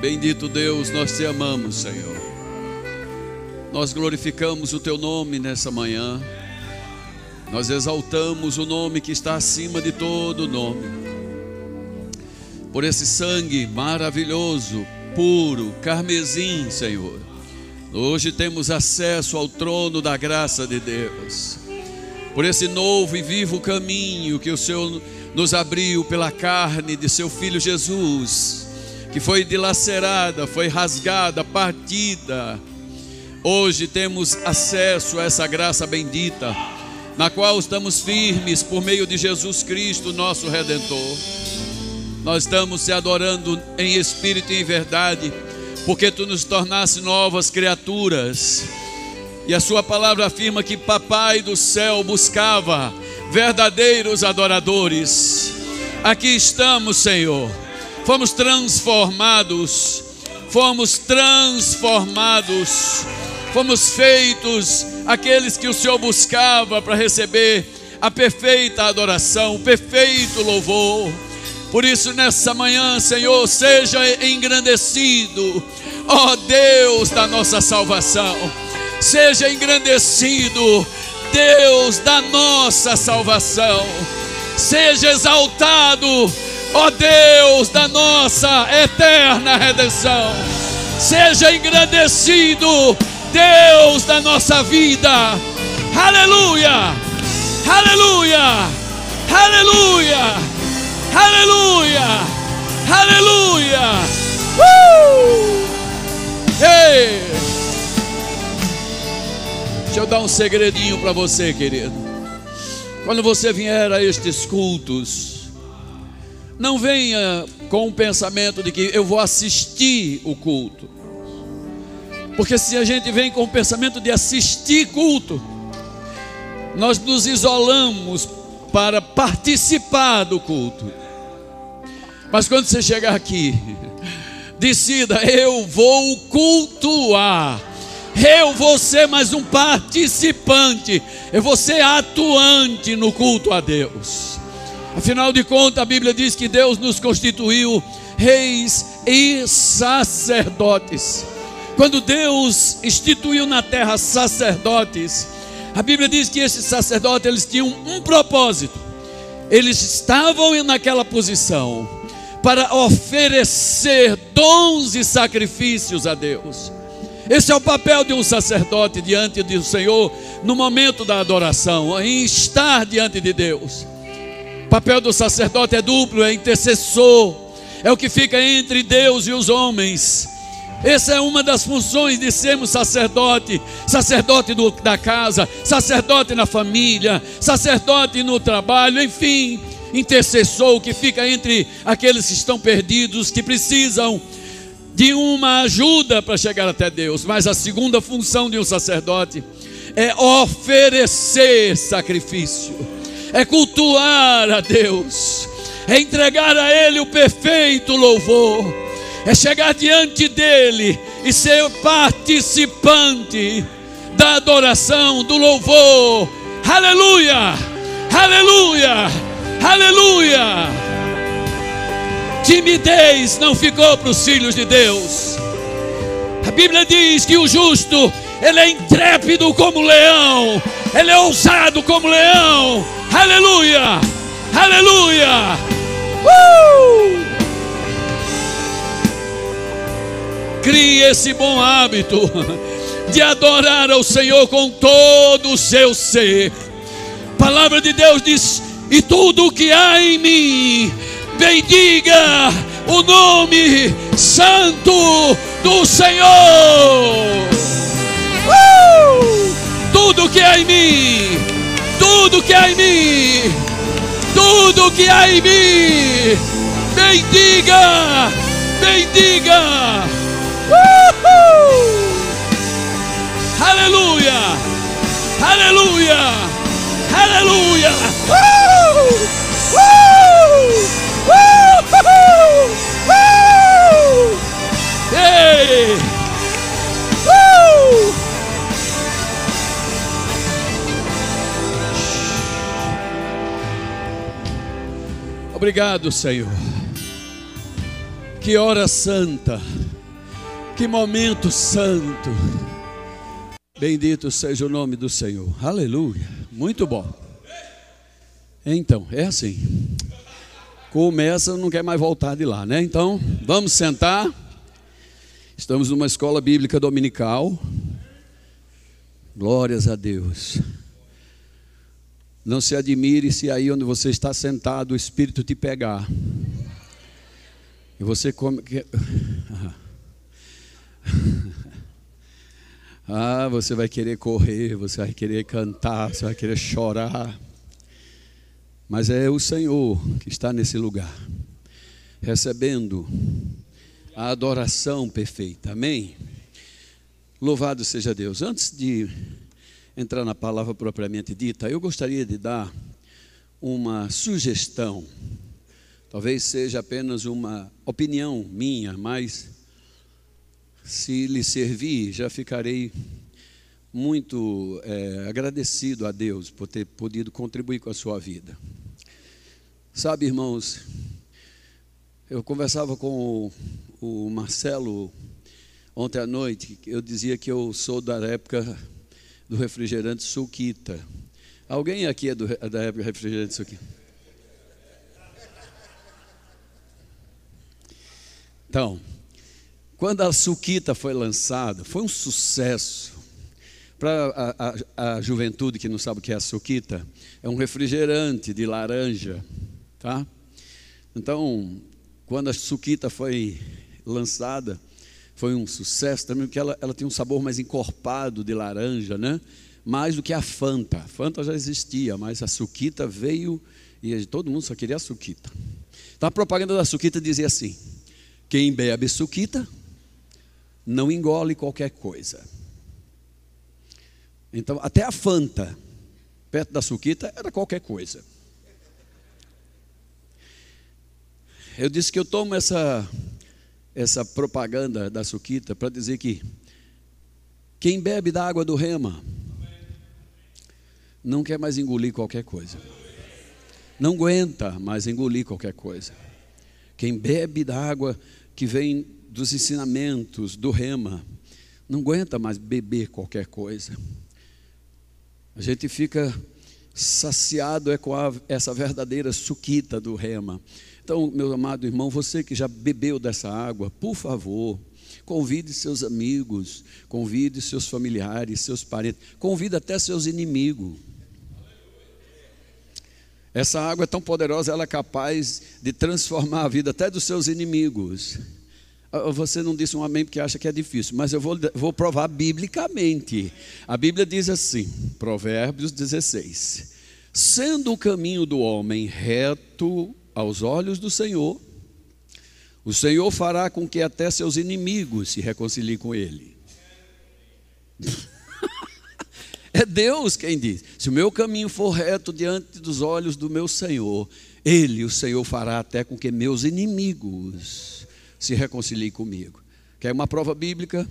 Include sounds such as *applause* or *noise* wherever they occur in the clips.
Bendito Deus, nós te amamos, Senhor. Nós glorificamos o teu nome nessa manhã. Nós exaltamos o nome que está acima de todo nome. Por esse sangue maravilhoso, puro, carmesim, Senhor. Hoje temos acesso ao trono da graça de Deus. Por esse novo e vivo caminho que o Senhor nos abriu pela carne de seu filho Jesus que foi dilacerada, foi rasgada, partida. Hoje temos acesso a essa graça bendita, na qual estamos firmes por meio de Jesus Cristo, nosso redentor. Nós estamos te adorando em espírito e em verdade, porque tu nos tornaste novas criaturas. E a sua palavra afirma que Papai do céu buscava verdadeiros adoradores. Aqui estamos, Senhor fomos transformados, fomos transformados, fomos feitos aqueles que o Senhor buscava para receber a perfeita adoração, o perfeito louvor. Por isso, nessa manhã, Senhor, seja engrandecido, ó Deus da nossa salvação, seja engrandecido, Deus da nossa salvação, seja exaltado ó Deus da nossa eterna redenção. Seja engrandecido, Deus da nossa vida. Aleluia! Aleluia! Aleluia! Aleluia! Aleluia! Uh! Ei! Deixa eu dar um segredinho para você, querido. Quando você vier a estes cultos, não venha com o pensamento de que eu vou assistir o culto. Porque se a gente vem com o pensamento de assistir culto, nós nos isolamos para participar do culto. Mas quando você chegar aqui, *laughs* decida: eu vou cultuar. Eu vou ser mais um participante. Eu vou ser atuante no culto a Deus. Afinal de contas, a Bíblia diz que Deus nos constituiu reis e sacerdotes. Quando Deus instituiu na terra sacerdotes, a Bíblia diz que esses sacerdotes eles tinham um propósito. Eles estavam naquela posição para oferecer dons e sacrifícios a Deus. Esse é o papel de um sacerdote diante do Senhor no momento da adoração, em estar diante de Deus. O papel do sacerdote é duplo, é intercessor, é o que fica entre Deus e os homens. Essa é uma das funções de sermos sacerdote, sacerdote do, da casa, sacerdote na família, sacerdote no trabalho, enfim, intercessor que fica entre aqueles que estão perdidos, que precisam de uma ajuda para chegar até Deus. Mas a segunda função de um sacerdote é oferecer sacrifício é cultuar a Deus, é entregar a Ele o perfeito louvor, é chegar diante dEle e ser participante da adoração, do louvor. Aleluia! Aleluia! Aleluia! Timidez não ficou para os filhos de Deus. A Bíblia diz que o justo, ele é intrépido como leão, ele é ousado como leão, Aleluia! Aleluia! Uh! Crie esse bom hábito de adorar ao Senhor com todo o seu ser. Palavra de Deus diz: e tudo o que há em mim, bendiga o nome santo do Senhor. Uh! Tudo que há em mim tudo que há em mim, tudo que há em mim, bendiga, bendiga, Uhul! aleluia, aleluia, aleluia, Uhul! Uhul! Uhul! Uhul! Obrigado, Senhor. Que hora santa. Que momento santo. Bendito seja o nome do Senhor. Aleluia. Muito bom. Então, é assim. Começa, não quer mais voltar de lá, né? Então, vamos sentar. Estamos numa escola bíblica dominical. Glórias a Deus. Não se admire se aí onde você está sentado o Espírito te pegar. E você come. *laughs* Ah, você vai querer correr, você vai querer cantar, você vai querer chorar. Mas é o Senhor que está nesse lugar, recebendo a adoração perfeita. Amém? Louvado seja Deus. Antes de entrar na palavra propriamente dita, eu gostaria de dar uma sugestão. Talvez seja apenas uma opinião minha, mas se lhe servir, já ficarei muito é, agradecido a Deus por ter podido contribuir com a sua vida. Sabe, irmãos, eu conversava com o, o Marcelo ontem à noite, eu dizia que eu sou da época do refrigerante Suquita. Alguém aqui é do, da época do refrigerante Suquita? Então, quando a Suquita foi lançada, foi um sucesso. Para a, a, a, juventude que não sabe o que é a Suquita, é um refrigerante de laranja, tá? Então, quando a Suquita foi lançada, foi um sucesso também, porque ela, ela tem um sabor mais encorpado de laranja, né? Mais do que a Fanta. A Fanta já existia, mas a Suquita veio e todo mundo só queria a Suquita. Então a propaganda da Suquita dizia assim: quem bebe Suquita não engole qualquer coisa. Então, até a Fanta, perto da Suquita, era qualquer coisa. Eu disse que eu tomo essa, essa propaganda da Suquita para dizer que quem bebe da água do rema não quer mais engolir qualquer coisa. Não aguenta mais engolir qualquer coisa. Quem bebe da água que vem dos ensinamentos do rema, não aguenta mais beber qualquer coisa. A gente fica saciado é com a, essa verdadeira suquita do rema. Então, meu amado irmão, você que já bebeu dessa água, por favor, convide seus amigos, convide seus familiares, seus parentes, convide até seus inimigos. Essa água é tão poderosa, ela é capaz de transformar a vida até dos seus inimigos. Ah, você não disse um amém porque acha que é difícil, mas eu vou, vou provar biblicamente. A Bíblia diz assim, Provérbios 16: Sendo o caminho do homem reto aos olhos do Senhor, o Senhor fará com que até seus inimigos se reconciliem com ele. é Deus quem diz: se o meu caminho for reto diante dos olhos do meu Senhor, ele, o Senhor, fará até com que meus inimigos se reconcilie comigo. Quer uma prova bíblica?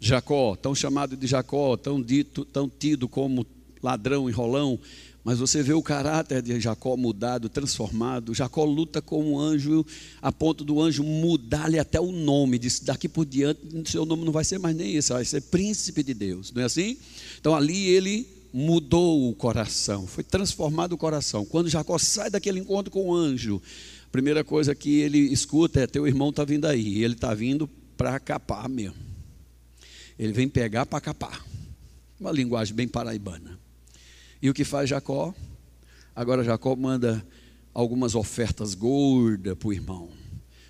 Jacó, tão chamado de Jacó, tão dito, tão tido como ladrão, enrolão, mas você vê o caráter de Jacó mudado, transformado. Jacó luta com um anjo, a ponto do anjo mudar-lhe até o nome. Diz: daqui por diante, seu nome não vai ser mais nem esse, vai ser príncipe de Deus. Não é assim? Então ali ele mudou o coração, foi transformado o coração. Quando Jacó sai daquele encontro com o anjo, primeira coisa que ele escuta é: teu irmão está vindo aí. Ele está vindo para capar mesmo. Ele vem pegar para capar. Uma linguagem bem paraibana. E o que faz Jacó? Agora Jacó manda algumas ofertas gordas para o irmão,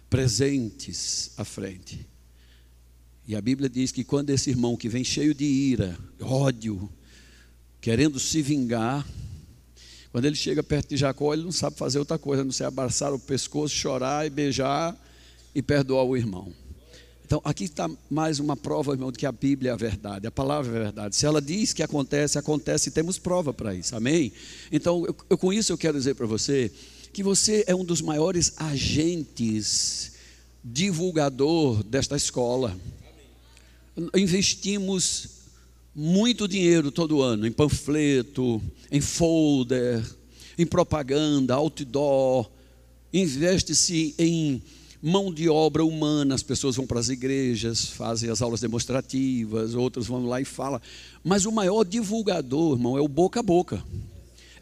presentes à frente. E a Bíblia diz que quando esse irmão que vem cheio de ira, ódio, querendo se vingar, quando ele chega perto de Jacó, ele não sabe fazer outra coisa, não sei abraçar o pescoço, chorar e beijar e perdoar o irmão. Então, aqui está mais uma prova, irmão, de que a Bíblia é a verdade, a palavra é a verdade. Se ela diz que acontece, acontece e temos prova para isso, amém? Então, eu, eu, com isso eu quero dizer para você que você é um dos maiores agentes divulgador desta escola. Investimos muito dinheiro todo ano em panfleto, em folder, em propaganda, outdoor. Investe-se em mão de obra humana, as pessoas vão para as igrejas, fazem as aulas demonstrativas, outros vão lá e falam. Mas o maior divulgador, irmão, é o boca a boca.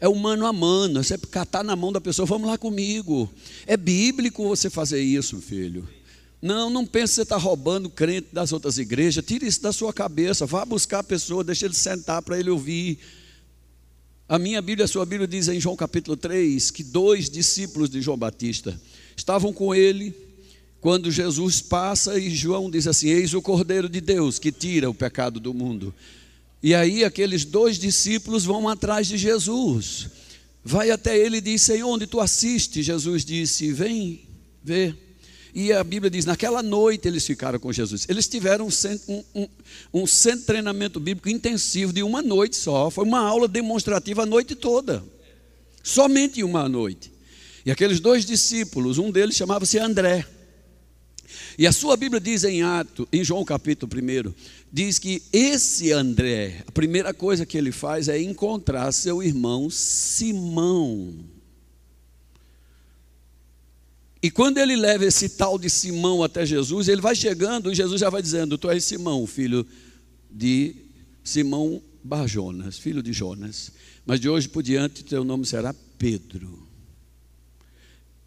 É o mano a mano, é você catar na mão da pessoa, vamos lá comigo. É bíblico você fazer isso, filho. Não, não pense que você está roubando crente das outras igrejas. Tire isso da sua cabeça. Vá buscar a pessoa, deixa ele sentar para ele ouvir. A minha Bíblia, a sua Bíblia diz em João capítulo 3 que dois discípulos de João Batista estavam com ele quando Jesus passa e João diz assim: Eis o Cordeiro de Deus que tira o pecado do mundo. E aí aqueles dois discípulos vão atrás de Jesus. Vai até ele e diz: Senhor, onde tu assiste? Jesus disse: Vem ver. E a Bíblia diz: naquela noite eles ficaram com Jesus. Eles tiveram um, um, um, um centro de treinamento bíblico intensivo de uma noite só. Foi uma aula demonstrativa a noite toda. Somente uma noite. E aqueles dois discípulos, um deles chamava-se André. E a sua Bíblia diz em Ato, em João capítulo 1, diz que esse André, a primeira coisa que ele faz é encontrar seu irmão Simão. E quando ele leva esse tal de Simão até Jesus, ele vai chegando e Jesus já vai dizendo: Tu és Simão, filho de Simão Barjonas, filho de Jonas. Mas de hoje por diante teu nome será Pedro.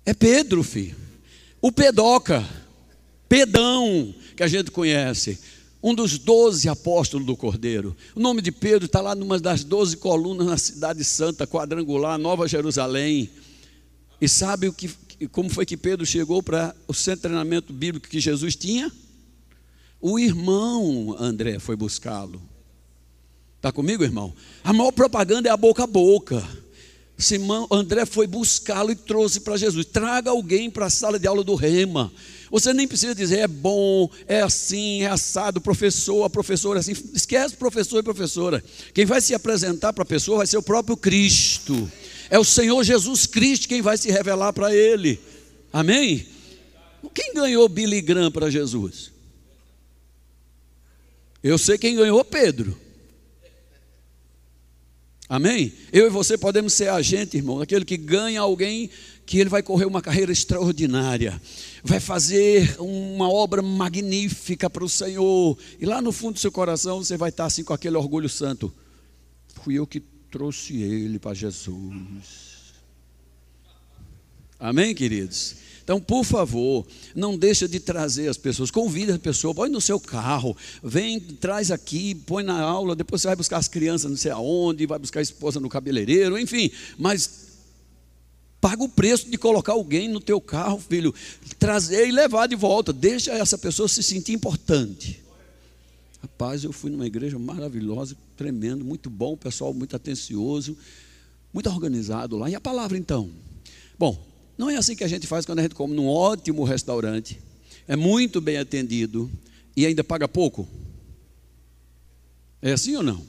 É Pedro, filho. O Pedoca. Pedão, que a gente conhece, um dos doze apóstolos do Cordeiro. O nome de Pedro está lá numa das doze colunas na cidade santa, quadrangular, Nova Jerusalém. E sabe o que, como foi que Pedro chegou para o centro de treinamento bíblico que Jesus tinha? O irmão André foi buscá-lo. Está comigo, irmão? A maior propaganda é a boca a boca. Simão, André foi buscá-lo e trouxe para Jesus. Traga alguém para a sala de aula do Rema. Você nem precisa dizer é bom, é assim, é assado, professor, a professora assim. Esquece professor e professora. Quem vai se apresentar para a pessoa vai ser o próprio Cristo. É o Senhor Jesus Cristo quem vai se revelar para ele. Amém? Quem ganhou Billy Graham para Jesus? Eu sei quem ganhou Pedro. Amém? Eu e você podemos ser agente, irmão, aquele que ganha alguém que ele vai correr uma carreira extraordinária, vai fazer uma obra magnífica para o Senhor, e lá no fundo do seu coração você vai estar assim com aquele orgulho santo. Fui eu que trouxe ele para Jesus. Amém, queridos? Então, por favor, não deixa de trazer as pessoas, convida a pessoa, põe no seu carro, vem, traz aqui, põe na aula, depois você vai buscar as crianças não sei aonde, vai buscar a esposa no cabeleireiro, enfim, mas paga o preço de colocar alguém no teu carro, filho, trazer e levar de volta, deixa essa pessoa se sentir importante. Rapaz, eu fui numa igreja maravilhosa, tremendo, muito bom, pessoal muito atencioso, muito organizado lá. E a palavra então? Bom, não é assim que a gente faz quando a gente come num ótimo restaurante, é muito bem atendido e ainda paga pouco. É assim ou não?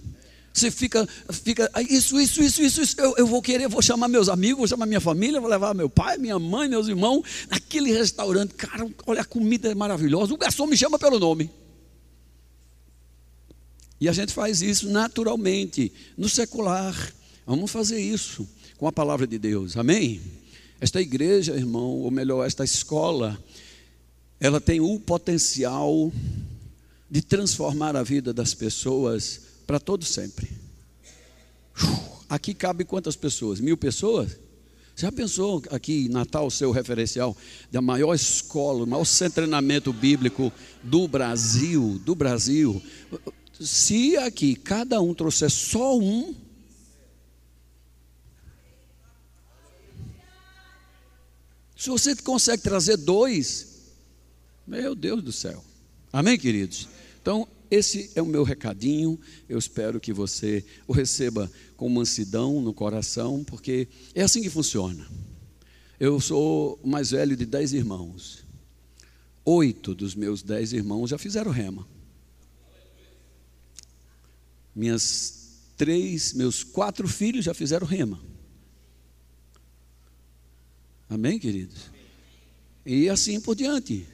Você fica, fica, isso, isso, isso, isso, isso. Eu, eu vou querer, vou chamar meus amigos, vou chamar minha família, vou levar meu pai, minha mãe, meus irmãos, naquele restaurante. Cara, olha, a comida é maravilhosa. O garçom me chama pelo nome. E a gente faz isso naturalmente, no secular. Vamos fazer isso com a palavra de Deus. Amém? Esta igreja, irmão, ou melhor, esta escola, ela tem o potencial de transformar a vida das pessoas para todo sempre. Aqui cabe quantas pessoas? Mil pessoas? Já pensou aqui em Natal, seu referencial, da maior escola, o maior treinamento bíblico do Brasil, do Brasil. Se aqui cada um trouxer só um, Se você consegue trazer dois, meu Deus do céu. Amém, queridos? Então, esse é o meu recadinho. Eu espero que você o receba com mansidão no coração, porque é assim que funciona. Eu sou o mais velho de dez irmãos. Oito dos meus dez irmãos já fizeram rema. Minhas três, meus quatro filhos já fizeram rema. Amém, queridos? E assim por diante.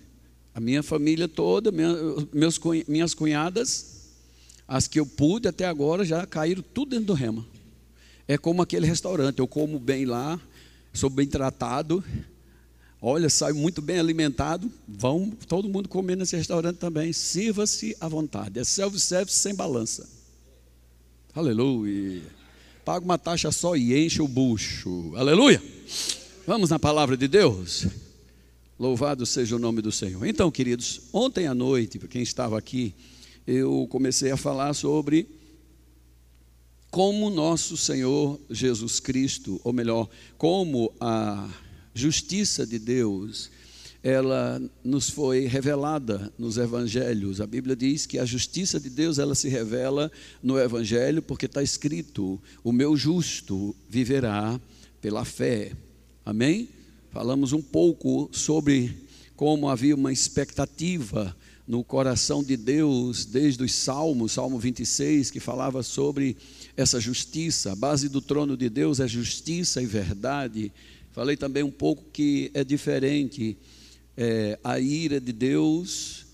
A minha família toda, minha, meus, minhas cunhadas, as que eu pude até agora, já caíram tudo dentro do rema. É como aquele restaurante, eu como bem lá, sou bem tratado, Olha, sai muito bem alimentado. Vão todo mundo comer nesse restaurante também. Sirva-se à vontade. É self-service sem balança. Aleluia. Paga uma taxa só e enche o bucho. Aleluia. Vamos na palavra de Deus. Louvado seja o nome do Senhor. Então, queridos, ontem à noite, para quem estava aqui, eu comecei a falar sobre como nosso Senhor Jesus Cristo, ou melhor, como a justiça de Deus, ela nos foi revelada nos evangelhos. A Bíblia diz que a justiça de Deus ela se revela no evangelho porque está escrito: "O meu justo viverá pela fé". Amém? Falamos um pouco sobre como havia uma expectativa no coração de Deus desde os Salmos, Salmo 26, que falava sobre essa justiça. A base do trono de Deus é justiça e verdade. Falei também um pouco que é diferente é, a ira de Deus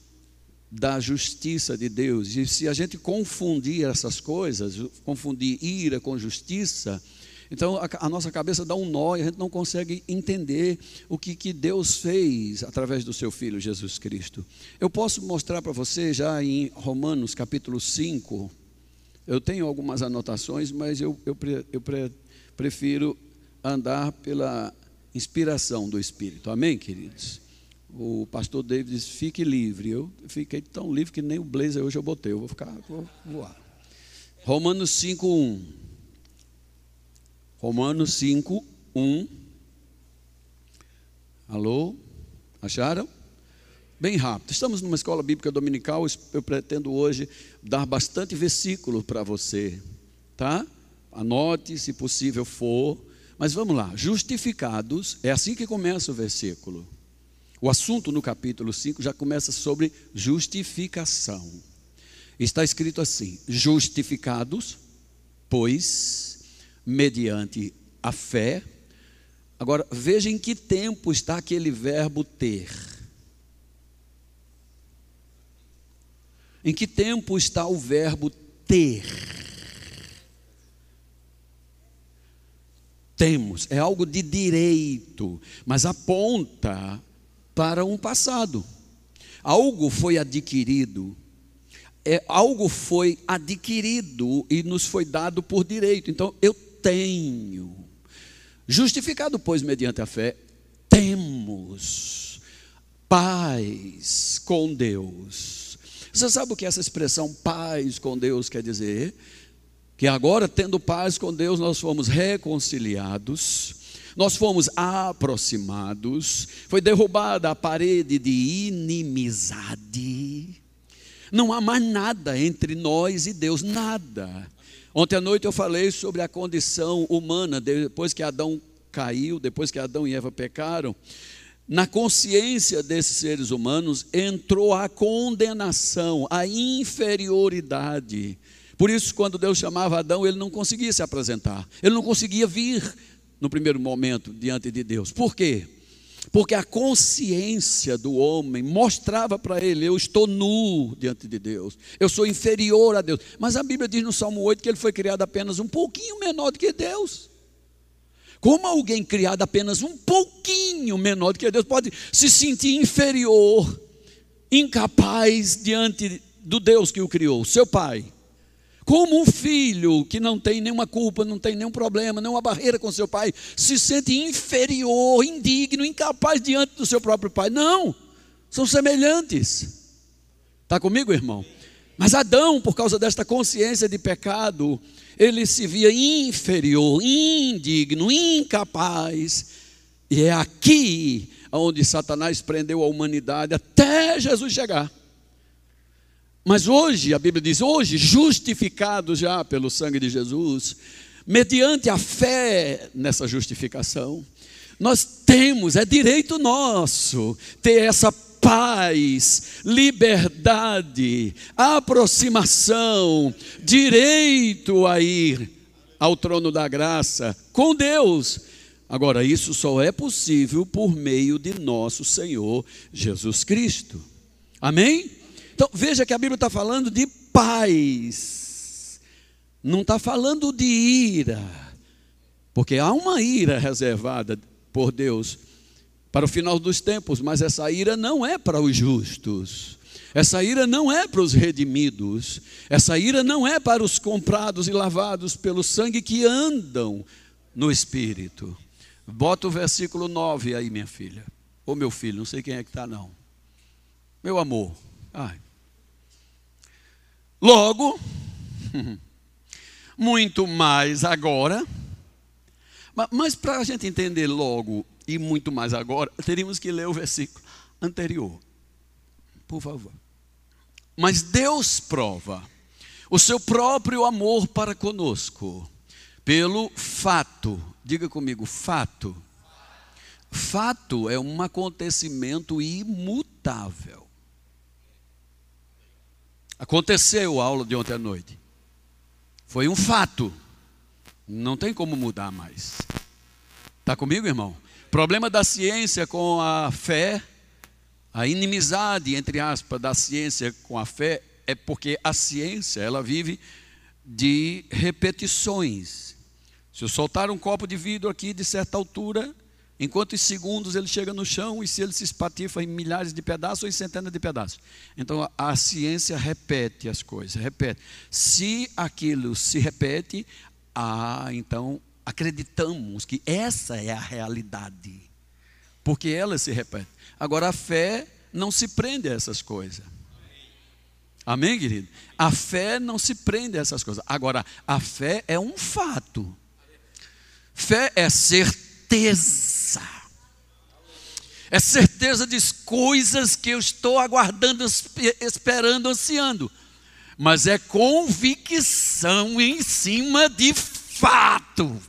da justiça de Deus. E se a gente confundir essas coisas, confundir ira com justiça, então a, a, nossa cabeça dá um nó e a gente não consegue entender o que, que Deus fez através do seu Filho Jesus Cristo. Eu posso mostrar para você já em Romanos capítulo 5, eu tenho algumas anotações, mas eu, eu, eu prefiro andar pela inspiração do Espírito. Amém, queridos? O pastor David diz: fique livre. Eu fiquei tão livre que nem o blazer hoje eu botei. Eu vou ficar, vou voar. Romanos 5, 1. Romanos 5, 1. Alô? Acharam? Bem rápido. Estamos numa escola bíblica dominical. Eu pretendo hoje dar bastante versículo para você, tá? Anote, se possível for. Mas vamos lá, justificados, é assim que começa o versículo. O assunto no capítulo 5 já começa sobre justificação. Está escrito assim: justificados, pois, mediante a fé. Agora, veja em que tempo está aquele verbo ter. Em que tempo está o verbo ter? temos, é algo de direito, mas aponta para um passado. Algo foi adquirido, é, algo foi adquirido e nos foi dado por direito. Então, eu tenho. Justificado, pois, mediante a fé, temos paz com Deus. Você sabe o que essa expressão paz com Deus quer dizer? que agora, tendo paz com Deus, nós fomos reconciliados, nós fomos aproximados, foi derrubada a parede de inimizade, não há mais nada entre nós e Deus, nada. Ontem à noite eu falei sobre a condição humana, depois que Adão caiu, depois que Adão e Eva pecaram, na consciência desses seres humanos entrou a condenação, a inferioridade. Por isso, quando Deus chamava Adão, ele não conseguia se apresentar, ele não conseguia vir no primeiro momento diante de Deus. Por quê? Porque a consciência do homem mostrava para ele: eu estou nu diante de Deus, eu sou inferior a Deus. Mas a Bíblia diz no Salmo 8 que ele foi criado apenas um pouquinho menor do que Deus. Como alguém criado apenas um pouquinho menor do que Deus pode se sentir inferior, incapaz diante do Deus que o criou, seu pai? Como um filho que não tem nenhuma culpa, não tem nenhum problema, nenhuma barreira com seu pai, se sente inferior, indigno, incapaz diante do seu próprio pai. Não, são semelhantes. Está comigo, irmão? Mas Adão, por causa desta consciência de pecado, ele se via inferior, indigno, incapaz. E é aqui onde Satanás prendeu a humanidade até Jesus chegar. Mas hoje, a Bíblia diz, hoje, justificados já pelo sangue de Jesus, mediante a fé nessa justificação, nós temos, é direito nosso, ter essa paz, liberdade, aproximação, direito a ir ao trono da graça com Deus. Agora, isso só é possível por meio de nosso Senhor Jesus Cristo. Amém? Então veja que a Bíblia está falando de paz, não está falando de ira, porque há uma ira reservada por Deus para o final dos tempos, mas essa ira não é para os justos. Essa ira não é para os redimidos. Essa ira não é para os comprados e lavados pelo sangue que andam no Espírito. Bota o versículo 9 aí, minha filha. Ou meu filho, não sei quem é que está, não. Meu amor. Ai. Logo, *laughs* muito mais agora. Mas para a gente entender logo e muito mais agora, teríamos que ler o versículo anterior. Por favor. Mas Deus prova o seu próprio amor para conosco pelo fato. Diga comigo, fato. Fato é um acontecimento imutável. Aconteceu a aula de ontem à noite. Foi um fato. Não tem como mudar mais. Está comigo, irmão? Problema da ciência com a fé, a inimizade, entre aspas, da ciência com a fé, é porque a ciência, ela vive de repetições. Se eu soltar um copo de vidro aqui de certa altura, em quantos segundos ele chega no chão e se ele se espatifa em milhares de pedaços ou em centenas de pedaços. Então a, a ciência repete as coisas, repete. Se aquilo se repete, ah, então acreditamos que essa é a realidade, porque ela se repete. Agora a fé não se prende a essas coisas. Amém, querido? A fé não se prende a essas coisas. Agora, a fé é um fato. Fé é certeza. É certeza de coisas que eu estou aguardando, esperando, ansiando mas é convicção em cima de fato,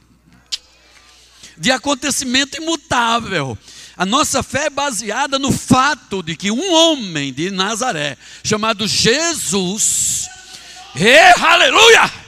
de acontecimento imutável. A nossa fé é baseada no fato de que um homem de Nazaré, chamado Jesus, e, aleluia!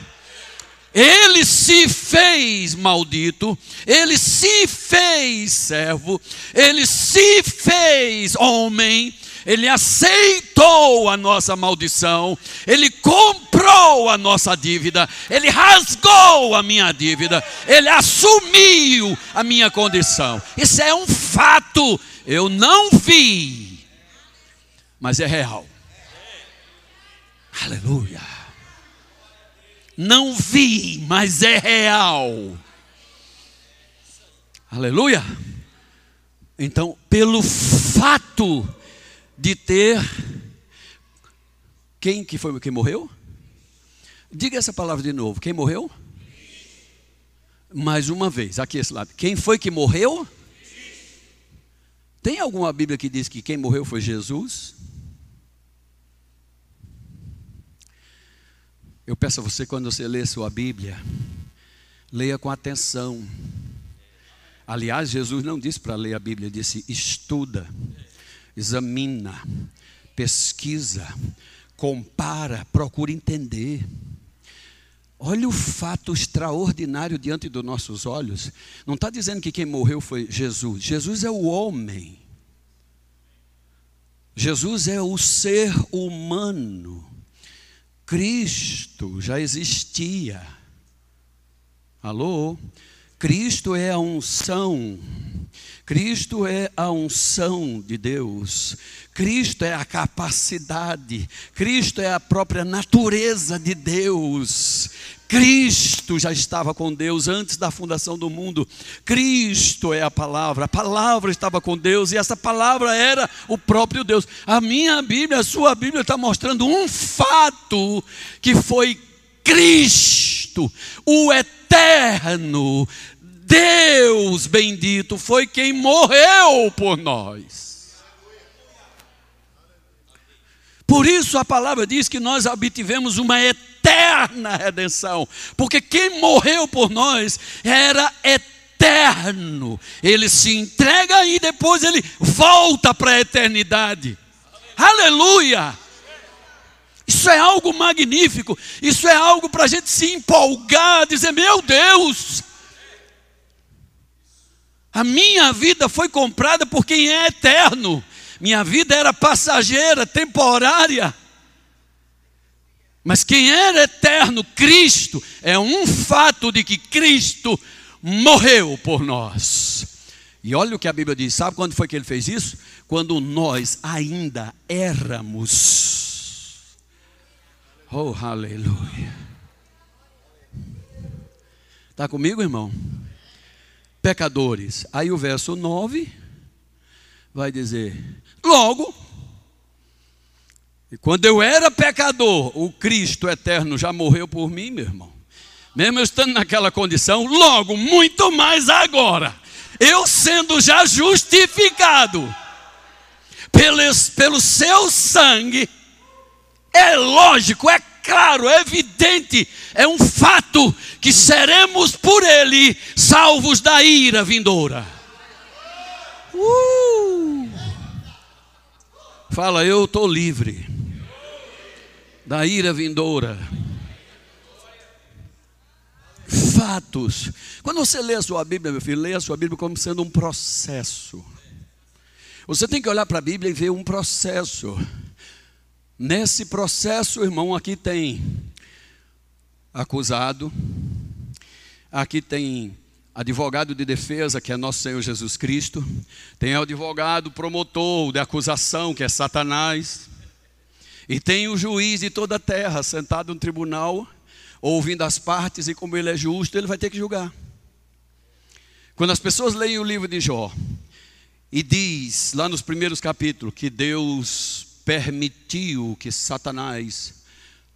Ele se fez maldito, ele se fez servo, ele se fez homem, ele aceitou a nossa maldição, Ele comprou a nossa dívida, Ele rasgou a minha dívida, Ele assumiu a minha condição. Isso é um fato, eu não vi, mas é real. Aleluia. Não vi, mas é real. Aleluia. Então, pelo fato de ter quem que foi que morreu? Diga essa palavra de novo. Quem morreu? Mais uma vez, aqui esse lado. Quem foi que morreu? Tem alguma Bíblia que diz que quem morreu foi Jesus? Eu peço a você, quando você lê sua Bíblia, leia com atenção. Aliás, Jesus não disse para ler a Bíblia, disse estuda examina, pesquisa, compara, procura entender. Olha o fato extraordinário diante dos nossos olhos. Não está dizendo que quem morreu foi Jesus. Jesus é o homem. Jesus é o ser humano. Cristo já existia. Alô? Cristo é a unção Cristo é a unção de Deus, Cristo é a capacidade, Cristo é a própria natureza de Deus. Cristo já estava com Deus antes da fundação do mundo. Cristo é a palavra, a palavra estava com Deus e essa palavra era o próprio Deus. A minha Bíblia, a sua Bíblia está mostrando um fato que foi Cristo, o eterno, Deus bendito foi quem morreu por nós. Por isso a palavra diz que nós obtivemos uma eterna redenção, porque quem morreu por nós era eterno. Ele se entrega e depois ele volta para a eternidade. Aleluia! Isso é algo magnífico, isso é algo para a gente se empolgar, dizer: meu Deus, a minha vida foi comprada por quem é eterno. Minha vida era passageira, temporária. Mas quem era eterno, Cristo, é um fato de que Cristo morreu por nós. E olha o que a Bíblia diz: sabe quando foi que ele fez isso? Quando nós ainda éramos. Oh, aleluia. Está comigo, irmão? Pecadores. Aí o verso 9 vai dizer: Logo, e quando eu era pecador, o Cristo eterno já morreu por mim, meu irmão. Mesmo eu estando naquela condição, logo, muito mais agora, eu sendo já justificado pelo, seu sangue, é lógico, é claro, é evidente, é um fato que seremos por ele salvos da ira vindoura. Uh! Fala, eu estou livre da ira vindoura. Fatos. Quando você lê a sua Bíblia, meu filho, lê a sua Bíblia como sendo um processo. Você tem que olhar para a Bíblia e ver um processo. Nesse processo, irmão, aqui tem acusado, aqui tem advogado de defesa, que é nosso Senhor Jesus Cristo, tem advogado promotor de acusação, que é Satanás, e tem o juiz de toda a terra sentado no tribunal, ouvindo as partes, e como ele é justo, ele vai ter que julgar. Quando as pessoas leem o livro de Jó, e diz lá nos primeiros capítulos que Deus permitiu que Satanás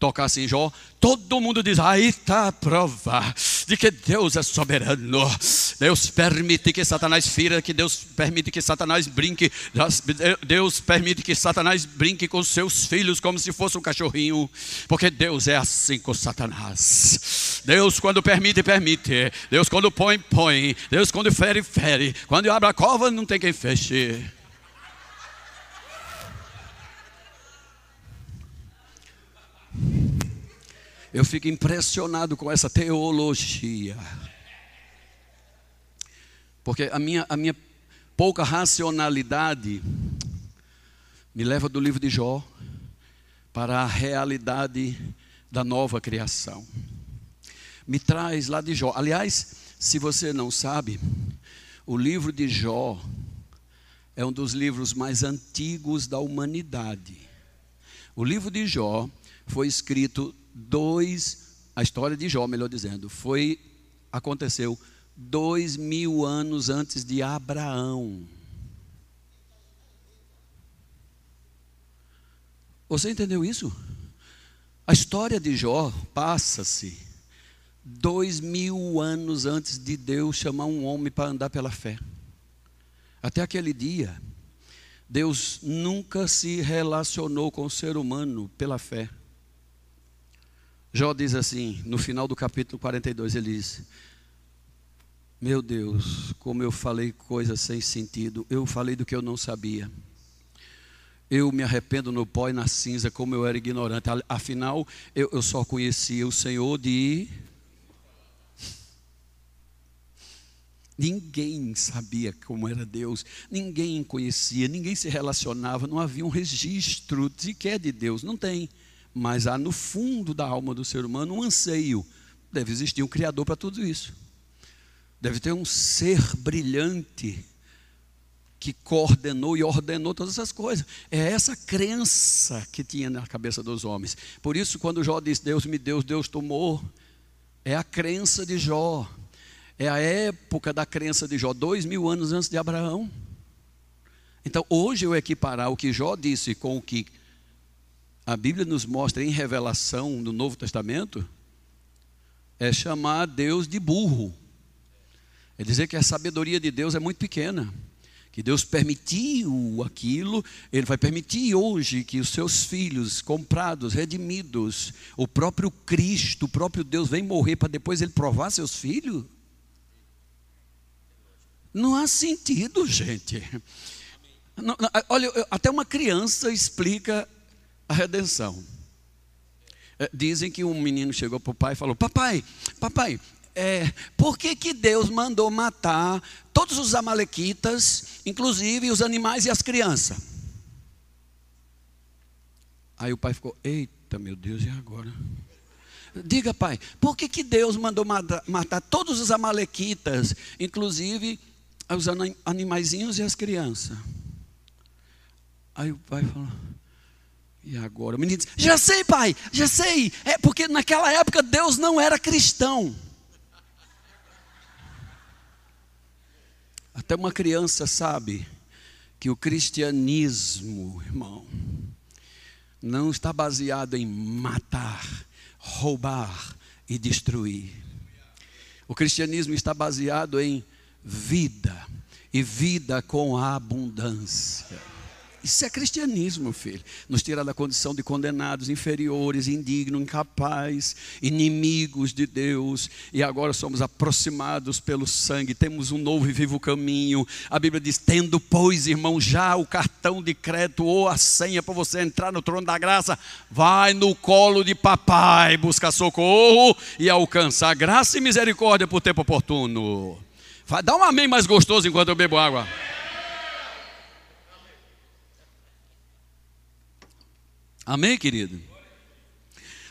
tocasse em Jó, todo mundo diz: aí está a prova de que Deus é soberano. Deus permite que Satanás fira, que Deus permite que Satanás brinque, Deus permite que Satanás brinque com seus filhos como se fosse um cachorrinho, porque Deus é assim com Satanás. Deus, quando permite, permite. Deus, quando põe, põe. Deus, quando fere, fere. Quando abre a cova, não tem quem feche. Eu fico impressionado com essa teologia. Porque a minha, a minha pouca racionalidade me leva do livro de Jó para a realidade da nova criação. Me traz lá de Jó. Aliás, se você não sabe, o livro de Jó é um dos livros mais antigos da humanidade. O livro de Jó foi escrito dois, a história de Jó, melhor dizendo, foi, aconteceu dois mil anos antes de Abraão. Você entendeu isso? A história de Jó passa-se dois mil anos antes de Deus chamar um homem para andar pela fé. Até aquele dia, Deus nunca se relacionou com o ser humano pela fé. Jó diz assim, no final do capítulo 42, ele diz: Meu Deus, como eu falei coisas sem sentido, eu falei do que eu não sabia. Eu me arrependo no pó e na cinza, como eu era ignorante. Afinal, eu, eu só conhecia o Senhor de. Ninguém sabia como era Deus, ninguém conhecia, ninguém se relacionava, não havia um registro de que é de Deus, não tem mas há no fundo da alma do ser humano um anseio. Deve existir um Criador para tudo isso. Deve ter um ser brilhante que coordenou e ordenou todas essas coisas. É essa crença que tinha na cabeça dos homens. Por isso, quando Jó diz: Deus me deu, Deus tomou, é a crença de Jó. É a época da crença de Jó, dois mil anos antes de Abraão. Então, hoje eu equiparar o que Jó disse com o que a Bíblia nos mostra em revelação no Novo Testamento é chamar Deus de burro. É dizer que a sabedoria de Deus é muito pequena. Que Deus permitiu aquilo, Ele vai permitir hoje que os seus filhos, comprados, redimidos, o próprio Cristo, o próprio Deus, vem morrer para depois Ele provar seus filhos? Não há sentido, *laughs* gente. Não, não, olha, até uma criança explica a redenção. É, dizem que um menino chegou para o pai e falou: Papai, papai, é, por que, que Deus mandou matar todos os amalequitas, inclusive os animais e as crianças? Aí o pai ficou: Eita, meu Deus, e agora? Diga, pai, por que, que Deus mandou matar, matar todos os amalequitas, inclusive os animaizinhos e as crianças. Aí o pai falou, e agora? O menino disse, já sei, pai, já sei. É porque naquela época Deus não era cristão. Até uma criança sabe que o cristianismo, irmão, não está baseado em matar, roubar e destruir. O cristianismo está baseado em vida e vida com abundância. Isso é cristianismo, filho. Nos tira da condição de condenados, inferiores, indignos, incapazes, inimigos de Deus. E agora somos aproximados pelo sangue. Temos um novo e vivo caminho. A Bíblia diz: tendo, pois, irmão, já o cartão de crédito ou a senha para você entrar no trono da graça, vai no colo de papai, busca socorro e alcança graça e misericórdia por tempo oportuno. Dá um amém mais gostoso enquanto eu bebo água. Amém, querido?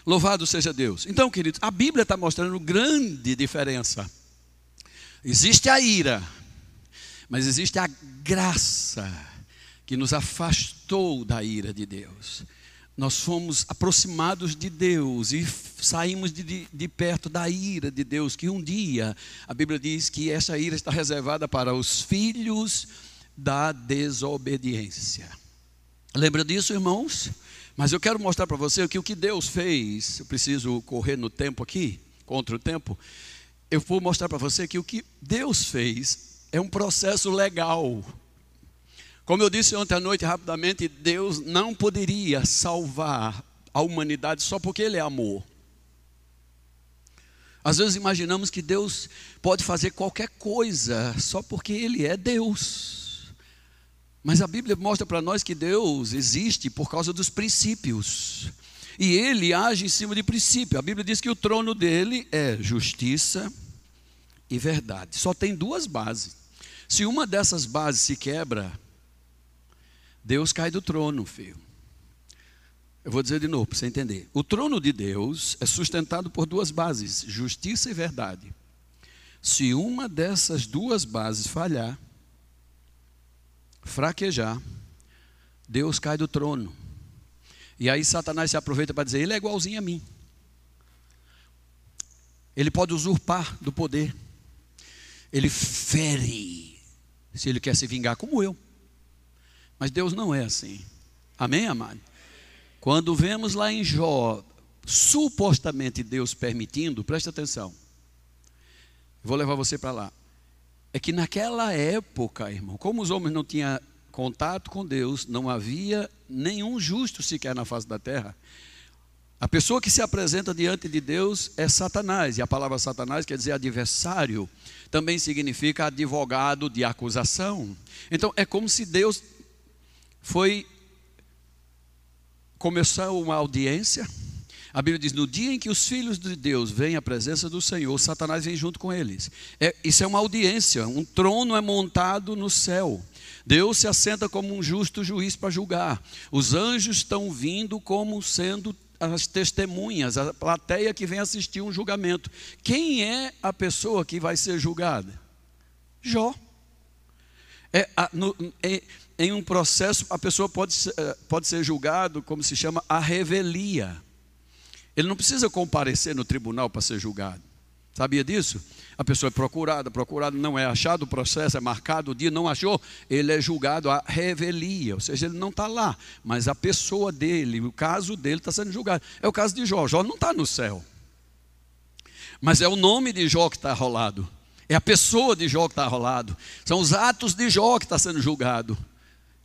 Louvado seja Deus. Então, queridos, a Bíblia está mostrando grande diferença. Existe a ira, mas existe a graça que nos afastou da ira de Deus. Nós fomos aproximados de Deus e saímos de, de, de, perto da ira de Deus, que um dia a Bíblia diz que essa ira está reservada para os filhos da desobediência. Lembra disso, irmãos? Mas eu quero mostrar para você que o que Deus fez, eu preciso correr no tempo aqui, contra o tempo. Eu vou mostrar para você que o que Deus fez é um processo legal. Como eu disse ontem à noite rapidamente, Deus não poderia salvar a humanidade só porque Ele é amor. Às vezes imaginamos que Deus pode fazer qualquer coisa só porque Ele é Deus. Mas a Bíblia mostra para nós que Deus existe por causa dos princípios. E ele age em cima de princípio. A Bíblia diz que o trono dele é justiça e verdade. Só tem duas bases. Se uma dessas bases se quebra, Deus cai do trono, filho. Eu vou dizer de novo para você entender. O trono de Deus é sustentado por duas bases: justiça e verdade. Se uma dessas duas bases falhar, fraquejar, Deus cai do trono. E aí Satanás se aproveita para dizer: Ele é igualzinho a mim. Ele pode usurpar do poder. Ele fere, se ele quer se vingar, como eu. Mas Deus não é assim. Amém, amado? Quando vemos lá em Jó, supostamente Deus permitindo, preste atenção. Vou levar você para lá é que naquela época, irmão, como os homens não tinham contato com Deus, não havia nenhum justo sequer na face da terra. A pessoa que se apresenta diante de Deus é Satanás, e a palavra Satanás quer dizer adversário, também significa advogado de acusação. Então é como se Deus foi começar uma audiência a Bíblia diz: no dia em que os filhos de Deus vêm à presença do Senhor, Satanás vem junto com eles. É, isso é uma audiência, um trono é montado no céu. Deus se assenta como um justo juiz para julgar. Os anjos estão vindo como sendo as testemunhas, a plateia que vem assistir um julgamento. Quem é a pessoa que vai ser julgada? Jó. É, a, no, é, em um processo, a pessoa pode, eh, pode ser julgado, como se chama, a revelia. Ele não precisa comparecer no tribunal para ser julgado. Sabia disso? A pessoa é procurada, procurado não é achado, o processo é marcado, o dia não achou, ele é julgado a revelia, ou seja, ele não está lá, mas a pessoa dele, o caso dele está sendo julgado. É o caso de Jó, Jó não está no céu, mas é o nome de Jó que está rolado, é a pessoa de Jó que está rolado, são os atos de Jó que está sendo julgado.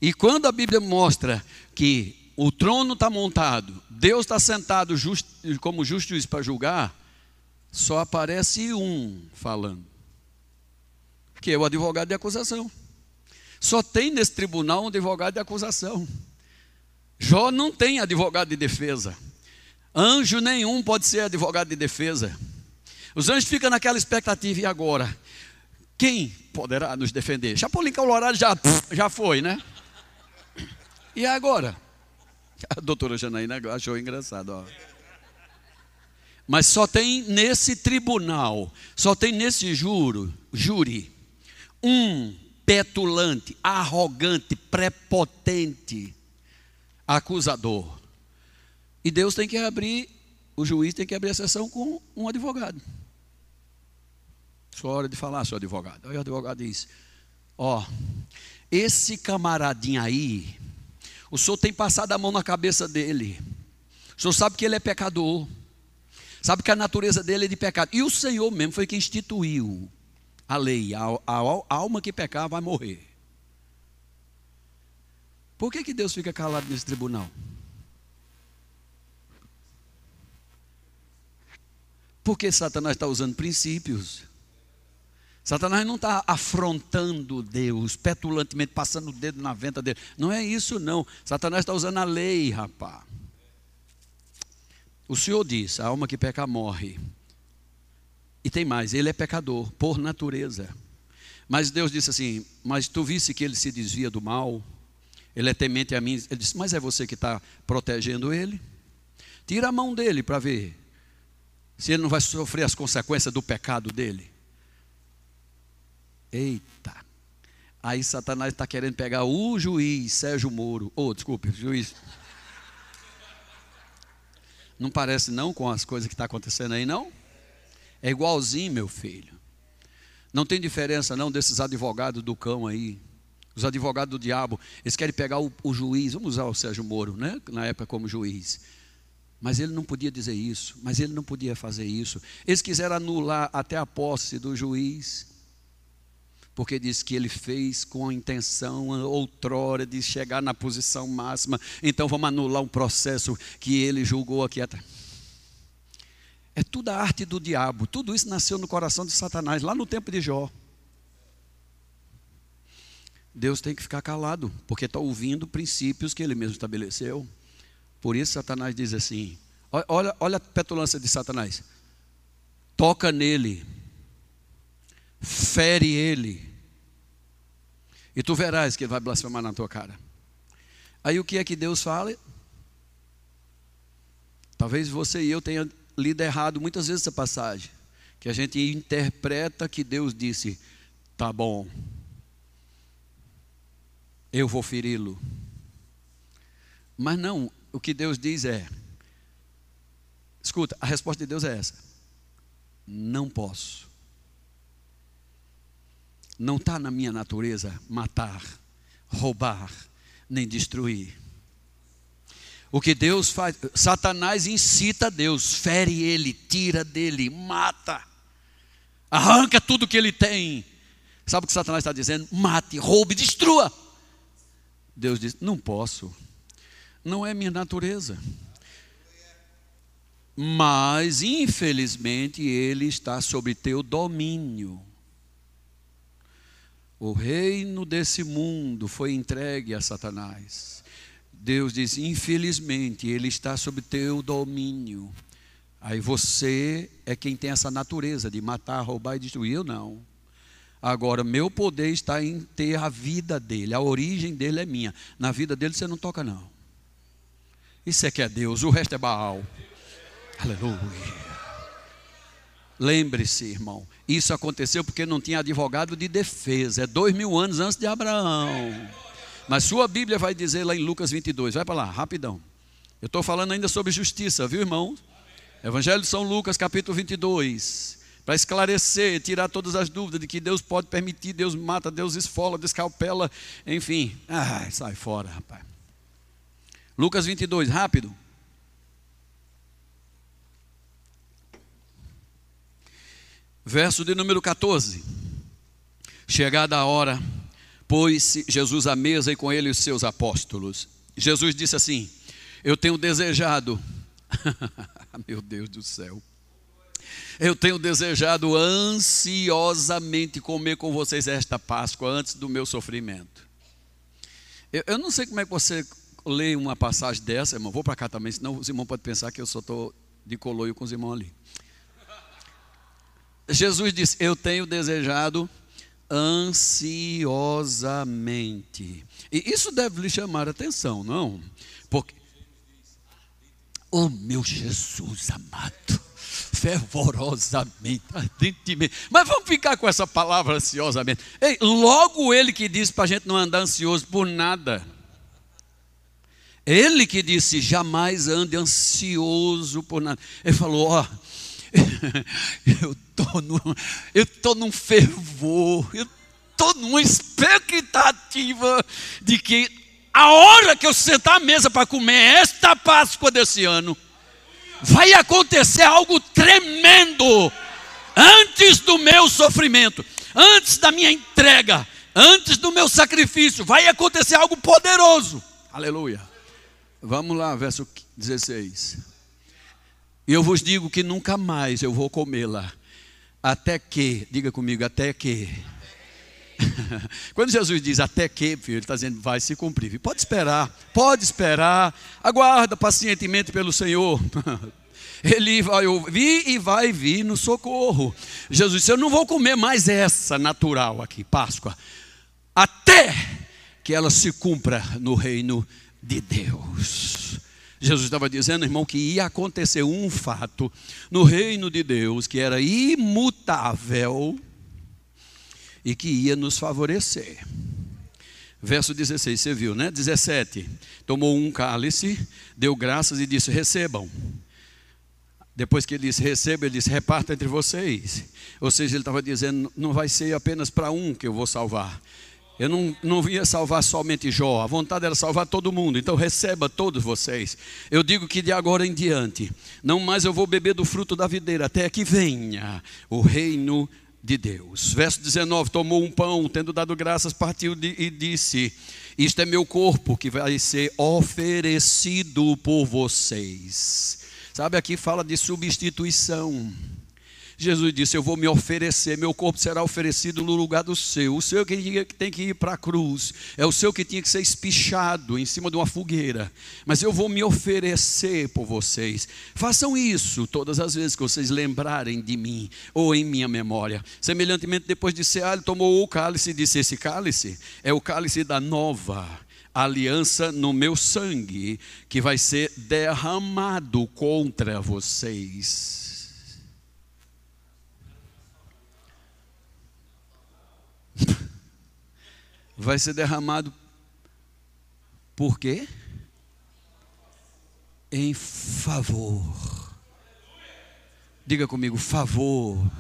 E quando a Bíblia mostra que o trono está montado, Deus está sentado just, como justo para julgar, só aparece um falando, que é o advogado de acusação. Só tem nesse tribunal um advogado de acusação. Jó não tem advogado de defesa. Anjo nenhum pode ser advogado de defesa. Os anjos ficam naquela expectativa, e agora? Quem poderá nos defender? Chapolin Colorado já, já foi, né? E agora? *laughs* A doutora Janaína achou engraçado. Ó. Mas só tem nesse tribunal, só tem nesse juro, júri, um petulante, arrogante, prepotente, acusador. E Deus tem que abrir, o juiz tem que abrir a sessão com um advogado. Sua hora de falar, seu advogado. Aí o advogado diz: Ó, esse camaradinho aí, o senhor tem passado a mão na cabeça dele. O senhor sabe que ele é pecador. Sabe que a natureza dele é de pecado. E o Senhor mesmo foi quem instituiu a lei. A, a, a alma que pecar vai morrer. Por que, que Deus fica calado nesse tribunal? Porque Satanás está usando princípios. Satanás não está afrontando Deus, petulantemente passando o dedo na venta dele. Não é isso, não. Satanás está usando a lei, rapaz. O Senhor diz: a alma que peca morre. E tem mais, ele é pecador, por natureza. Mas Deus disse assim: Mas tu visse que ele se desvia do mal, ele é temente a mim. Ele disse: Mas é você que está protegendo ele? Tira a mão dele para ver se ele não vai sofrer as consequências do pecado dele. Eita! Aí Satanás está querendo pegar o juiz Sérgio Moro, ou oh, desculpe, juiz não parece não com as coisas que está acontecendo aí, não? É igualzinho, meu filho. Não tem diferença não desses advogados do cão aí. Os advogados do diabo, eles querem pegar o, o juiz, vamos usar o Sérgio Moro, né? Na época como juiz. Mas ele não podia dizer isso, mas ele não podia fazer isso. Eles quiseram anular até a posse do juiz porque diz que ele fez com a intenção outrora de chegar na posição máxima. Então vamos anular um processo que ele julgou aqui atrás. É tudo a arte do diabo. Tudo isso nasceu no coração de Satanás, lá no tempo de Jó. Deus tem que ficar calado, porque está ouvindo princípios que ele mesmo estabeleceu. Por isso Satanás diz assim: olha, olha a petulância de Satanás. Toca nele, fere ele, e tu verás que ele vai blasfemar na tua cara. Aí o que é que Deus fala? Talvez você e eu tenha lido errado muitas vezes essa passagem, que a gente interpreta que Deus disse: "Tá bom. Eu vou feri-lo". Mas não, o que Deus diz é: Escuta, a resposta de Deus é essa: Não posso. Não está na minha natureza matar, roubar, nem destruir. O que Deus faz, Satanás incita Deus, fere ele, tira dele, mata, arranca tudo que ele tem. Sabe o que Satanás está dizendo? Mate, roube, destrua. Deus diz: Não posso, não é minha natureza. Mas, infelizmente, ele está sob teu domínio. O reino desse mundo foi entregue a Satanás. Deus diz: infelizmente, ele está sob teu domínio. Aí você é quem tem essa natureza de matar, roubar e destruir. Eu não. Agora, meu poder está em ter a vida dele, a origem dele é minha. Na vida dele você não toca, não. Isso é que é Deus, o resto é Baal. Aleluia. Lembre-se, irmão, isso aconteceu porque não tinha advogado de defesa. É dois mil anos antes de Abraão. Mas sua Bíblia vai dizer lá em Lucas 22. Vai para lá, rapidão. Eu estou falando ainda sobre justiça, viu, irmão? Evangelho de São Lucas, capítulo 22. Para esclarecer, tirar todas as dúvidas de que Deus pode permitir, Deus mata, Deus esfola, descalpela, enfim. Ai, sai fora, rapaz. Lucas 22, rápido. Verso de número 14. Chegada a hora, pôs Jesus à mesa e com ele os seus apóstolos. Jesus disse assim: Eu tenho desejado, *laughs* meu Deus do céu, eu tenho desejado ansiosamente comer com vocês esta Páscoa antes do meu sofrimento. Eu, eu não sei como é que você lê uma passagem dessa, irmão. Vou para cá também, senão os irmãos podem pensar que eu só estou de coloio com os irmãos ali. Jesus disse: Eu tenho desejado ansiosamente. E isso deve lhe chamar a atenção, não? Porque, oh meu Jesus amado, fervorosamente, ardentemente. Mas vamos ficar com essa palavra ansiosamente. Ei, logo ele que disse para a gente não andar ansioso por nada. Ele que disse: jamais ande ansioso por nada. Ele falou: Ó, *laughs* eu estou eu tô num fervor, eu estou numa expectativa de que a hora que eu sentar à mesa para comer esta Páscoa desse ano, vai acontecer algo tremendo antes do meu sofrimento, antes da minha entrega, antes do meu sacrifício, vai acontecer algo poderoso. Aleluia. Vamos lá, verso 16. E eu vos digo que nunca mais eu vou comê-la, até que, diga comigo, até que. *laughs* Quando Jesus diz até que, filho, ele está dizendo vai se cumprir. Pode esperar, pode esperar, aguarda pacientemente pelo Senhor. *laughs* Ele vai ouvir e vai vir no socorro. Jesus disse: Eu não vou comer mais essa natural aqui, Páscoa, até que ela se cumpra no reino de Deus. Jesus estava dizendo, irmão, que ia acontecer um fato no reino de Deus que era imutável e que ia nos favorecer. Verso 16, você viu, né? 17. Tomou um cálice, deu graças e disse: Recebam. Depois que ele disse receba, ele disse reparta entre vocês. Ou seja, ele estava dizendo: não vai ser apenas para um que eu vou salvar, eu não, não vinha salvar somente Jó, a vontade era salvar todo mundo, então receba todos vocês. Eu digo que de agora em diante, não mais eu vou beber do fruto da videira, até que venha o reino de Deus. Verso 19: Tomou um pão, tendo dado graças, partiu e disse: Isto é meu corpo que vai ser oferecido por vocês. Sabe, aqui fala de substituição. Jesus disse: Eu vou me oferecer, meu corpo será oferecido no lugar do seu. O seu que tem que ir para a cruz, é o seu que tinha que ser espichado em cima de uma fogueira. Mas eu vou me oferecer por vocês. Façam isso todas as vezes que vocês lembrarem de mim ou em minha memória. Semelhantemente, depois de cear, ele tomou o cálice e disse: Esse cálice é o cálice da nova aliança no meu sangue, que vai ser derramado contra vocês. Vai ser derramado por quê? Em favor. Diga comigo, favor.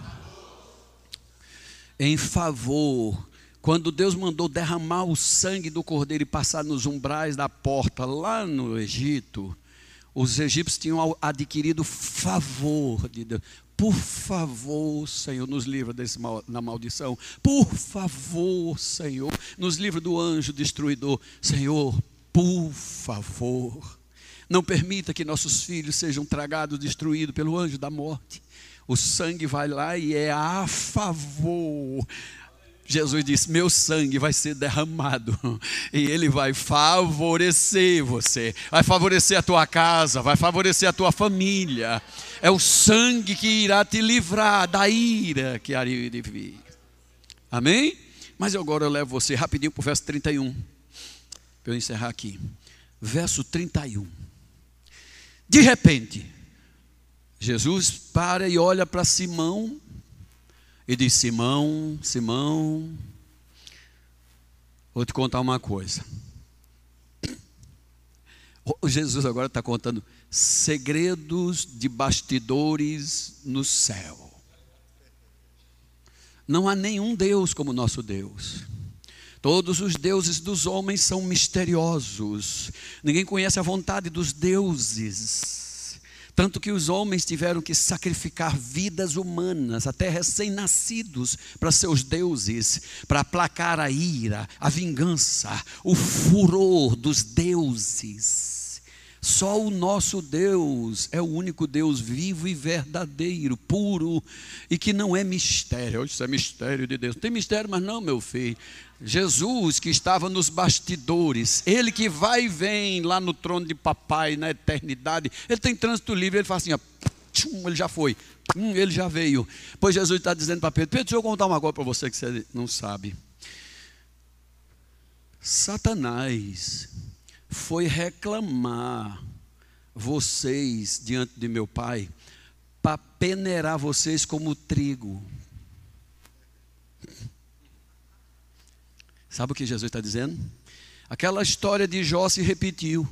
Em favor. Quando Deus mandou derramar o sangue do cordeiro e passar nos umbrais da porta lá no Egito, os egípcios tinham adquirido favor de Deus. Por favor, Senhor, nos livra desse mal, da maldição. Por favor, Senhor, nos livra do anjo destruidor. Senhor, por favor, não permita que nossos filhos sejam tragados, destruídos pelo anjo da morte. O sangue vai lá e é a favor Jesus disse: Meu sangue vai ser derramado *laughs* e ele vai favorecer você, vai favorecer a tua casa, vai favorecer a tua família. É o sangue que irá te livrar da ira que há de vir. Amém? Mas agora eu levo você rapidinho para o verso 31, para eu encerrar aqui. Verso 31. De repente, Jesus para e olha para Simão e diz: Simão, Simão, vou te contar uma coisa. Jesus agora está contando segredos de bastidores no céu. Não há nenhum Deus como nosso Deus. Todos os deuses dos homens são misteriosos. Ninguém conhece a vontade dos deuses. Tanto que os homens tiveram que sacrificar vidas humanas, até recém-nascidos, para seus deuses, para aplacar a ira, a vingança, o furor dos deuses. Só o nosso Deus é o único Deus vivo e verdadeiro, puro e que não é mistério. Isso é mistério de Deus. Tem mistério, mas não, meu filho. Jesus que estava nos bastidores, ele que vai e vem lá no trono de papai na eternidade, ele tem trânsito livre, ele fala assim, ó, ele já foi, hum, ele já veio. Pois Jesus está dizendo para Pedro: Pedro, deixa eu contar uma coisa para você que você não sabe. Satanás foi reclamar vocês diante de meu pai para peneirar vocês como trigo. Sabe o que Jesus está dizendo? Aquela história de Jó se repetiu.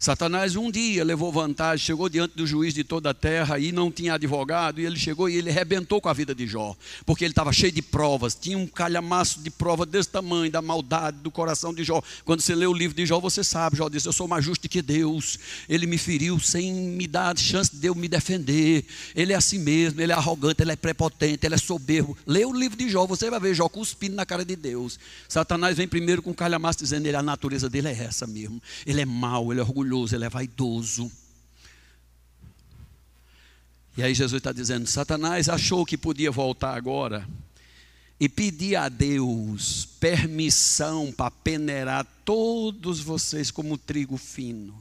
Satanás um dia levou vantagem, chegou diante do juiz de toda a terra e não tinha advogado, e ele chegou e ele arrebentou com a vida de Jó, porque ele estava cheio de provas, tinha um calhamaço de prova desse tamanho, da maldade do coração de Jó. Quando você lê o livro de Jó, você sabe, Jó disse: Eu sou mais justo que Deus, ele me feriu sem me dar chance de eu me defender, ele é assim mesmo, ele é arrogante, ele é prepotente, ele é soberbo. Lê o livro de Jó, você vai ver Jó cuspindo na cara de Deus. Satanás vem primeiro com o calhamaço dizendo: ele, A natureza dele é essa mesmo, ele é mau, ele é orgulhoso orgulhoso, ele é vaidoso. E aí Jesus está dizendo: Satanás achou que podia voltar agora e pedir a Deus permissão para peneirar todos vocês como trigo fino.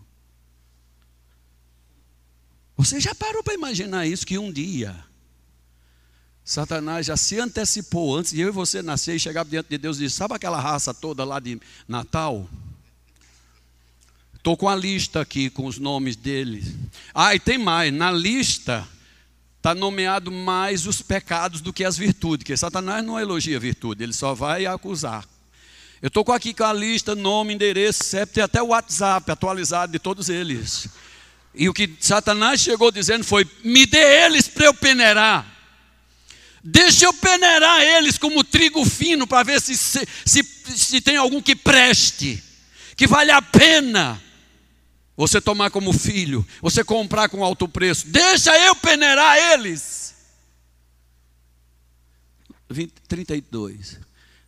Você já parou para imaginar isso? Que um dia Satanás já se antecipou antes de eu e você nascer e chegar diante de Deus e disse: Sabe aquela raça toda lá de Natal? Estou com a lista aqui com os nomes deles. Ah, e tem mais. Na lista está nomeado mais os pecados do que as virtudes, porque Satanás não elogia virtude, ele só vai acusar. Eu estou aqui com a lista, nome, endereço, CEP até o WhatsApp atualizado de todos eles. E o que Satanás chegou dizendo foi: me dê eles para eu peneirar. Deixa eu peneirar eles como trigo fino para ver se, se, se, se tem algum que preste, que vale a pena você tomar como filho, você comprar com alto preço, deixa eu peneirar eles. 20, 32.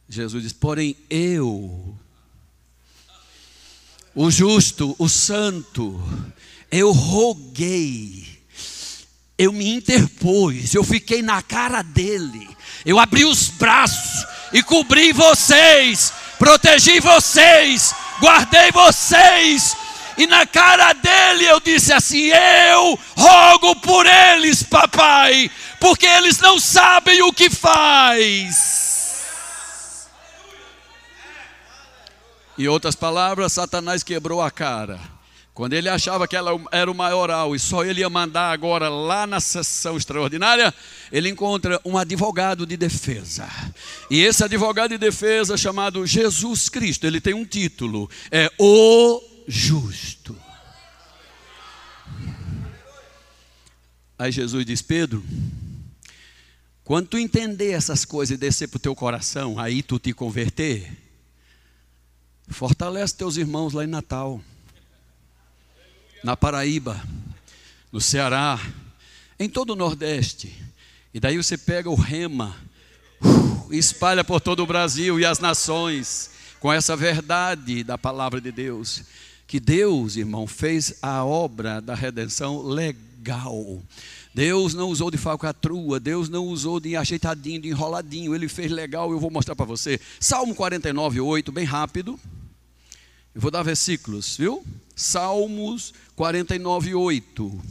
Jesus diz: Porém, eu, o justo, o santo, eu roguei, eu me interpus, eu fiquei na cara dele, eu abri os braços e cobri vocês, protegi vocês, guardei vocês e na cara dele eu disse assim: Eu rogo por eles, papai, porque eles não sabem o que faz. Em outras palavras, Satanás quebrou a cara. Quando ele achava que ela era o maioral e só ele ia mandar agora lá na sessão extraordinária, ele encontra um advogado de defesa. E esse advogado de defesa, chamado Jesus Cristo, ele tem um título: é o justo. Aí Jesus diz: Pedro, quando tu entender essas coisas e descer para o teu coração, aí tu te converter, fortalece teus irmãos lá em Natal, na Paraíba, no Ceará, em todo o Nordeste. E daí você pega o rema, uh, espalha por todo o Brasil e as nações, com essa verdade da palavra de Deus que Deus, irmão, fez a obra da redenção legal. Deus não usou de falcatrua, Deus não usou de ajeitadinho, de enroladinho, Ele fez legal, eu vou mostrar para você. Salmo 49, 8, bem rápido. Eu vou dar versículos, viu? Salmos 49, 8.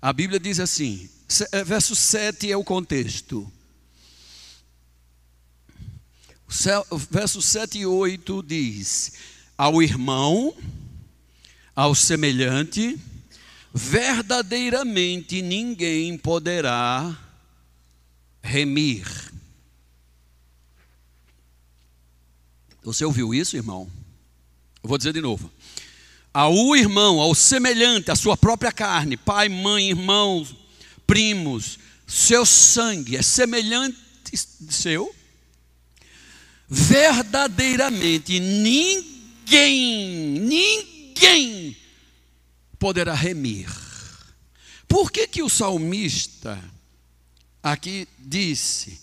A Bíblia diz assim, é, verso 7 é o contexto. Verso 7 e 8 diz: ao irmão, ao semelhante, verdadeiramente ninguém poderá remir. Você ouviu isso, irmão? Eu vou dizer de novo. Ao irmão, ao semelhante, à sua própria carne, pai, mãe, irmãos, primos, seu sangue é semelhante seu, verdadeiramente ninguém ninguém, ninguém poderá remir. Por que, que o salmista aqui disse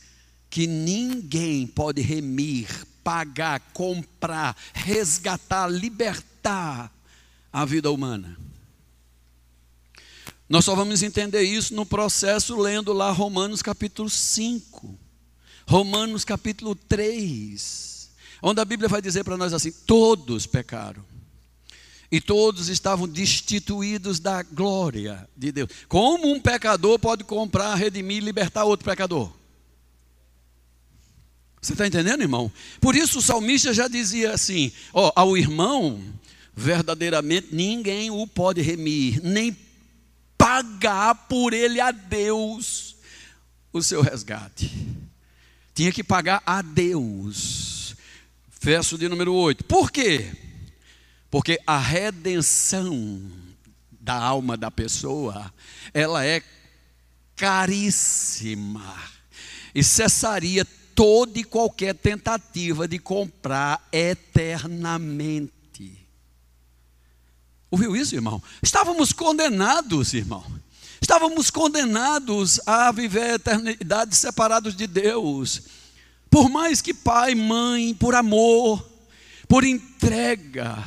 que ninguém pode remir, pagar, comprar, resgatar, libertar a vida humana? Nós só vamos entender isso no processo lendo lá Romanos capítulo 5, Romanos capítulo 3 onde a Bíblia vai dizer para nós assim: todos pecaram. E todos estavam destituídos da glória de Deus. Como um pecador pode comprar, redimir e libertar outro pecador? Você está entendendo, irmão? Por isso o salmista já dizia assim: ó, ao irmão, verdadeiramente ninguém o pode remir, nem pagar por ele a Deus o seu resgate. Tinha que pagar a Deus. Verso de número 8. Por quê? Porque a redenção da alma da pessoa, ela é caríssima. E cessaria toda e qualquer tentativa de comprar eternamente. Ouviu isso, irmão? Estávamos condenados, irmão. Estávamos condenados a viver a eternidade separados de Deus. Por mais que pai, mãe, por amor, por entrega,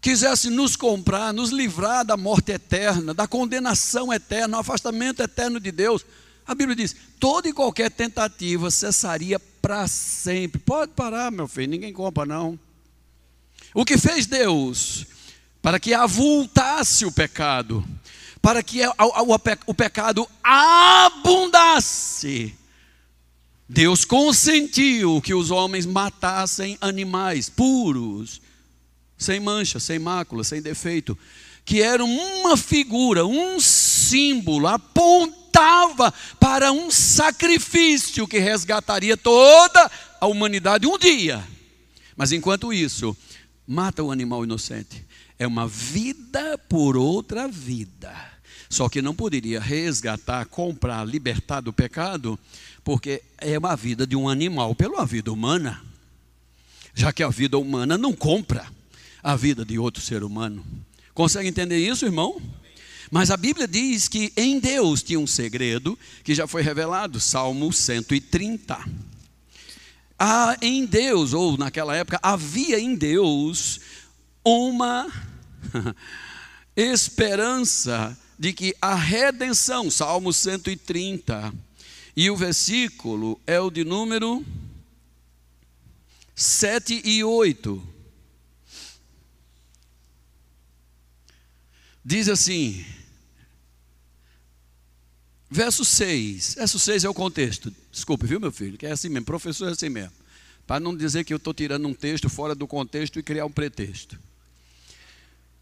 quisesse nos comprar, nos livrar da morte eterna, da condenação eterna, do afastamento eterno de Deus, a Bíblia diz: toda e qualquer tentativa cessaria para sempre. Pode parar, meu filho, ninguém compra, não. O que fez Deus? Para que avultasse o pecado, para que o pecado abundasse. Deus consentiu que os homens matassem animais puros, sem mancha, sem mácula, sem defeito, que eram uma figura, um símbolo, apontava para um sacrifício que resgataria toda a humanidade um dia. Mas enquanto isso, mata o animal inocente. É uma vida por outra vida. Só que não poderia resgatar, comprar, libertar do pecado, porque é uma vida de um animal pela vida humana. Já que a vida humana não compra a vida de outro ser humano. Consegue entender isso, irmão? Mas a Bíblia diz que em Deus tinha um segredo que já foi revelado, Salmo 130. Há em Deus, ou naquela época, havia em Deus uma *laughs* esperança de que a redenção, Salmo 130, e o versículo é o de número 7 e 8. Diz assim: Verso 6. Verso 6 é o contexto. Desculpe, viu, meu filho? Que é assim mesmo. Professor é assim mesmo. Para não dizer que eu estou tirando um texto fora do contexto e criar um pretexto.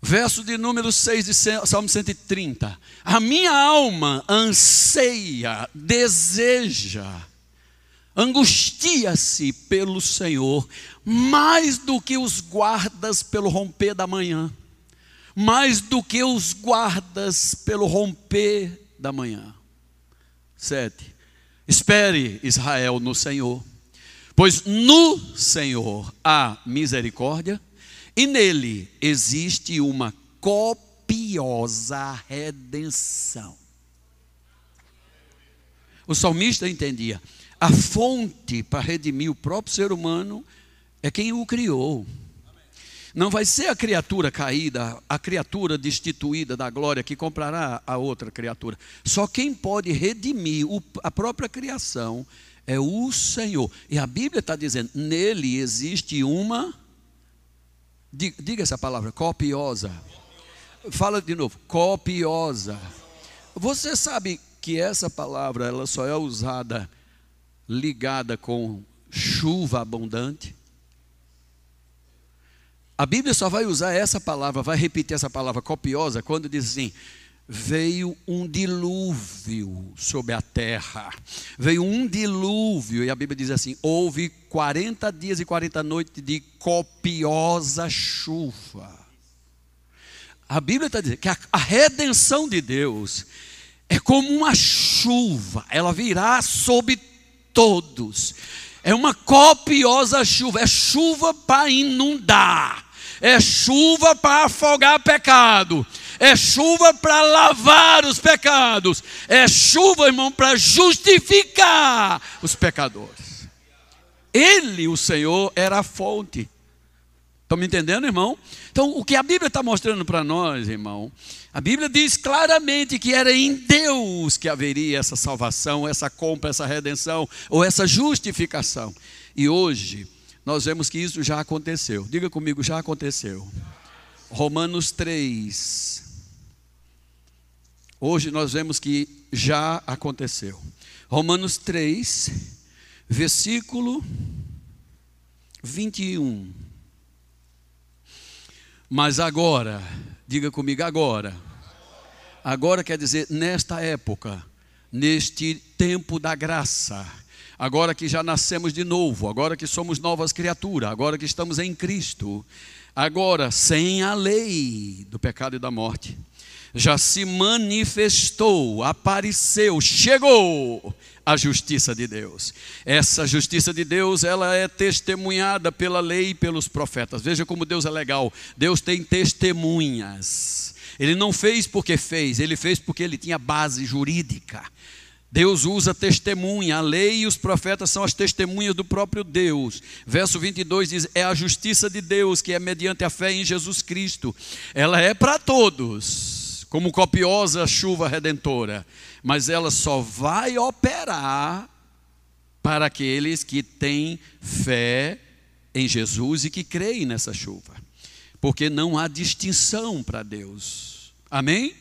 Verso de número 6 de Salmo 130. A minha alma anseia, deseja, angustia-se pelo Senhor, mais do que os guardas pelo romper da manhã, mais do que os guardas pelo romper da manhã. 7. Espere, Israel, no Senhor, pois no Senhor há misericórdia e nele existe uma copiosa redenção. O salmista entendia: a fonte para redimir o próprio ser humano é quem o criou. Não vai ser a criatura caída, a criatura destituída da glória que comprará a outra criatura. Só quem pode redimir a própria criação é o Senhor. E a Bíblia está dizendo: nele existe uma. Diga essa palavra, copiosa. Fala de novo, copiosa. Você sabe que essa palavra ela só é usada ligada com chuva abundante? A Bíblia só vai usar essa palavra, vai repetir essa palavra copiosa, quando diz assim: veio um dilúvio sobre a terra. Veio um dilúvio, e a Bíblia diz assim: houve 40 dias e 40 noites de copiosa chuva. A Bíblia está dizendo que a, redenção de Deus é como uma chuva, ela virá sobre todos. É uma copiosa chuva, é chuva para inundar é chuva para afogar pecado, é chuva para lavar os pecados, é chuva, irmão, para justificar os pecadores. Ele, o Senhor, era a fonte. Estão me entendendo, irmão? Então, o que a Bíblia está mostrando para nós, irmão, a Bíblia diz claramente que era em Deus que haveria essa salvação, essa compra, essa redenção, ou essa justificação. E hoje, nós vemos que isso já aconteceu. Diga comigo, já aconteceu. Romanos 3. Hoje nós vemos que já aconteceu. Romanos 3, versículo 21. Mas agora, diga comigo agora. Agora quer dizer, nesta época, neste tempo da graça, agora que já nascemos de novo, agora que somos novas criaturas, agora que estamos em Cristo, agora sem a lei do pecado e da morte, já se manifestou, apareceu, chegou a justiça de Deus. Essa justiça de Deus, ela é testemunhada pela lei e pelos profetas. Veja como Deus é legal. Deus tem testemunhas. Ele não fez porque fez, ele fez porque ele tinha base jurídica. Deus usa testemunha, a lei e os profetas são as testemunhas do próprio Deus. Verso 22 diz: É a justiça de Deus que é mediante a fé em Jesus Cristo. Ela é para todos, como copiosa chuva redentora, mas ela só vai operar para aqueles que têm fé em Jesus e que creem nessa chuva, porque não há distinção para Deus. Amém?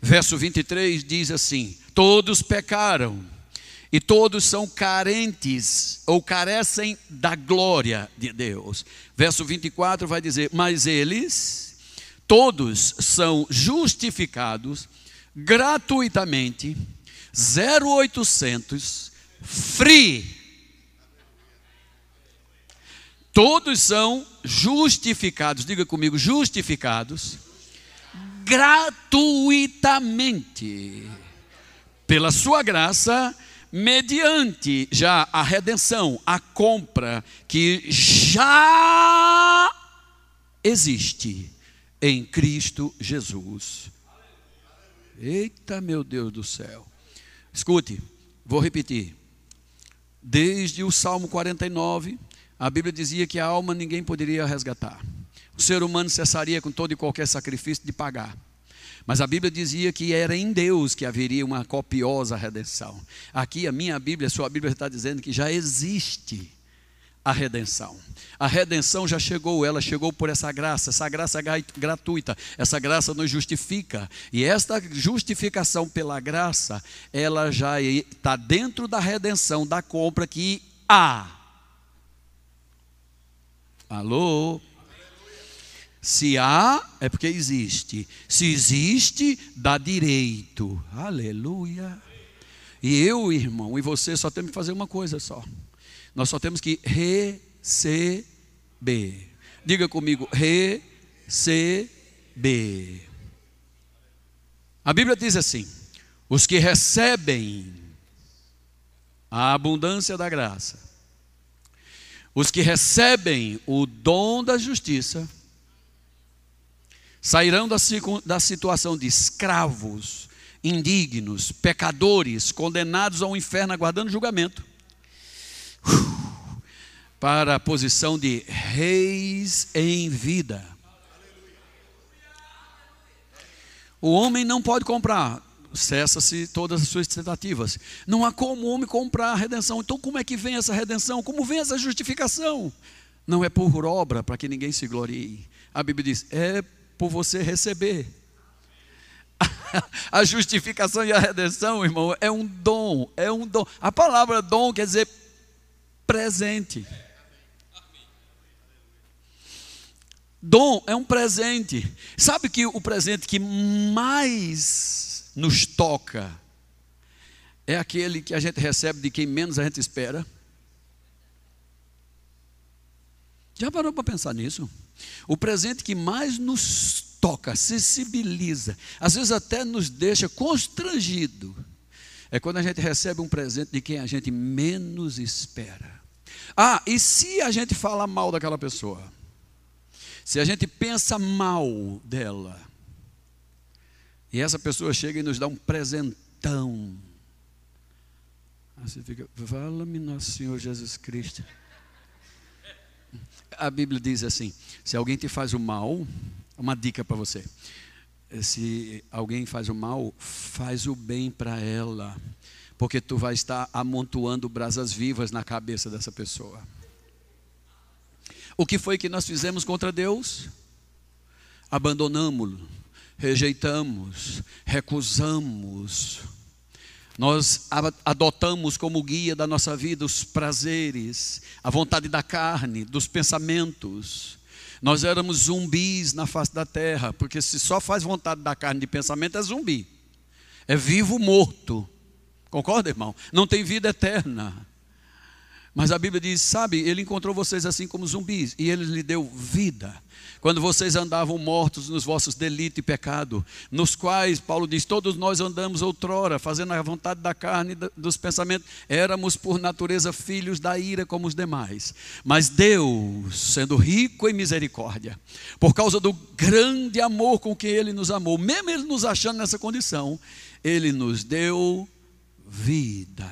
Verso 23 diz assim: Todos pecaram e todos são carentes ou carecem da glória de Deus. Verso 24 vai dizer: Mas eles, todos são justificados gratuitamente, 0800, free. Todos são justificados, diga comigo, justificados gratuitamente pela sua graça, mediante já a redenção, a compra que já existe em Cristo Jesus. Eita, meu Deus do céu. Escute, vou repetir. Desde o Salmo 49, a Bíblia dizia que a alma ninguém poderia resgatar. O ser humano cessaria com todo e qualquer sacrifício de pagar. Mas a Bíblia dizia que era em Deus que haveria uma copiosa redenção. Aqui a minha Bíblia, a sua Bíblia está dizendo que já existe a redenção. A redenção já chegou, ela chegou por essa graça, essa graça gratuita, essa graça nos justifica. E esta justificação pela graça, ela já está dentro da redenção, da compra que há. Alô? Se há, é porque existe. Se existe, dá direito. Aleluia. E eu, irmão, e você só temos que fazer uma coisa só. Nós só temos que receber. Diga comigo, receber. A Bíblia diz assim: os que recebem a abundância da graça, os que recebem o dom da justiça, sairão da, situação de escravos, indignos, pecadores, condenados ao inferno, aguardando julgamento, para a posição de reis em vida. O homem não pode comprar, cessa-se todas as suas tentativas. Não há como o homem comprar a redenção. Então, como é que vem essa redenção? Como vem essa justificação? Não é por obra, para que ninguém se glorie. A Bíblia diz: é por você receber. *laughs* A justificação e a redenção, irmão, é um dom, é um dom. A palavra dom quer dizer presente. Dom é um presente. Sabe que o presente que mais nos toca é aquele que a gente recebe de quem menos a gente espera? Já parou para pensar nisso? O presente que mais nos toca, sensibiliza, às vezes até nos deixa constrangido, é quando a gente recebe um presente de quem a gente menos espera. Ah, e se a gente fala mal daquela pessoa? Se a gente pensa mal dela, e essa pessoa chega e nos dá um presentão, aí você fica, fala-me nosso Senhor Jesus Cristo a Bíblia diz assim: se alguém te faz o mal, uma dica para você. Se alguém faz o mal, faz o bem para ela, porque tu vai estar amontoando brasas vivas na cabeça dessa pessoa. O que foi que nós fizemos contra Deus? Abandonamos-lo, rejeitamos, recusamos nós adotamos como guia da nossa vida os prazeres, a vontade da carne, dos pensamentos. Nós éramos zumbis na face da terra, porque se só faz vontade da carne de pensamento é zumbi. é vivo morto. Concorda, irmão? Não tem vida eterna. Mas a Bíblia diz: sabe, ele encontrou vocês assim como zumbis, e ele lhe deu vida. Quando vocês andavam mortos nos vossos delitos e pecado, nos quais, Paulo diz, todos nós andamos outrora, fazendo a vontade da carne e dos pensamentos, éramos por natureza filhos da ira como os demais. Mas Deus, sendo rico em misericórdia, por causa do grande amor com que Ele nos amou, mesmo Ele nos achando nessa condição, Ele nos deu vida.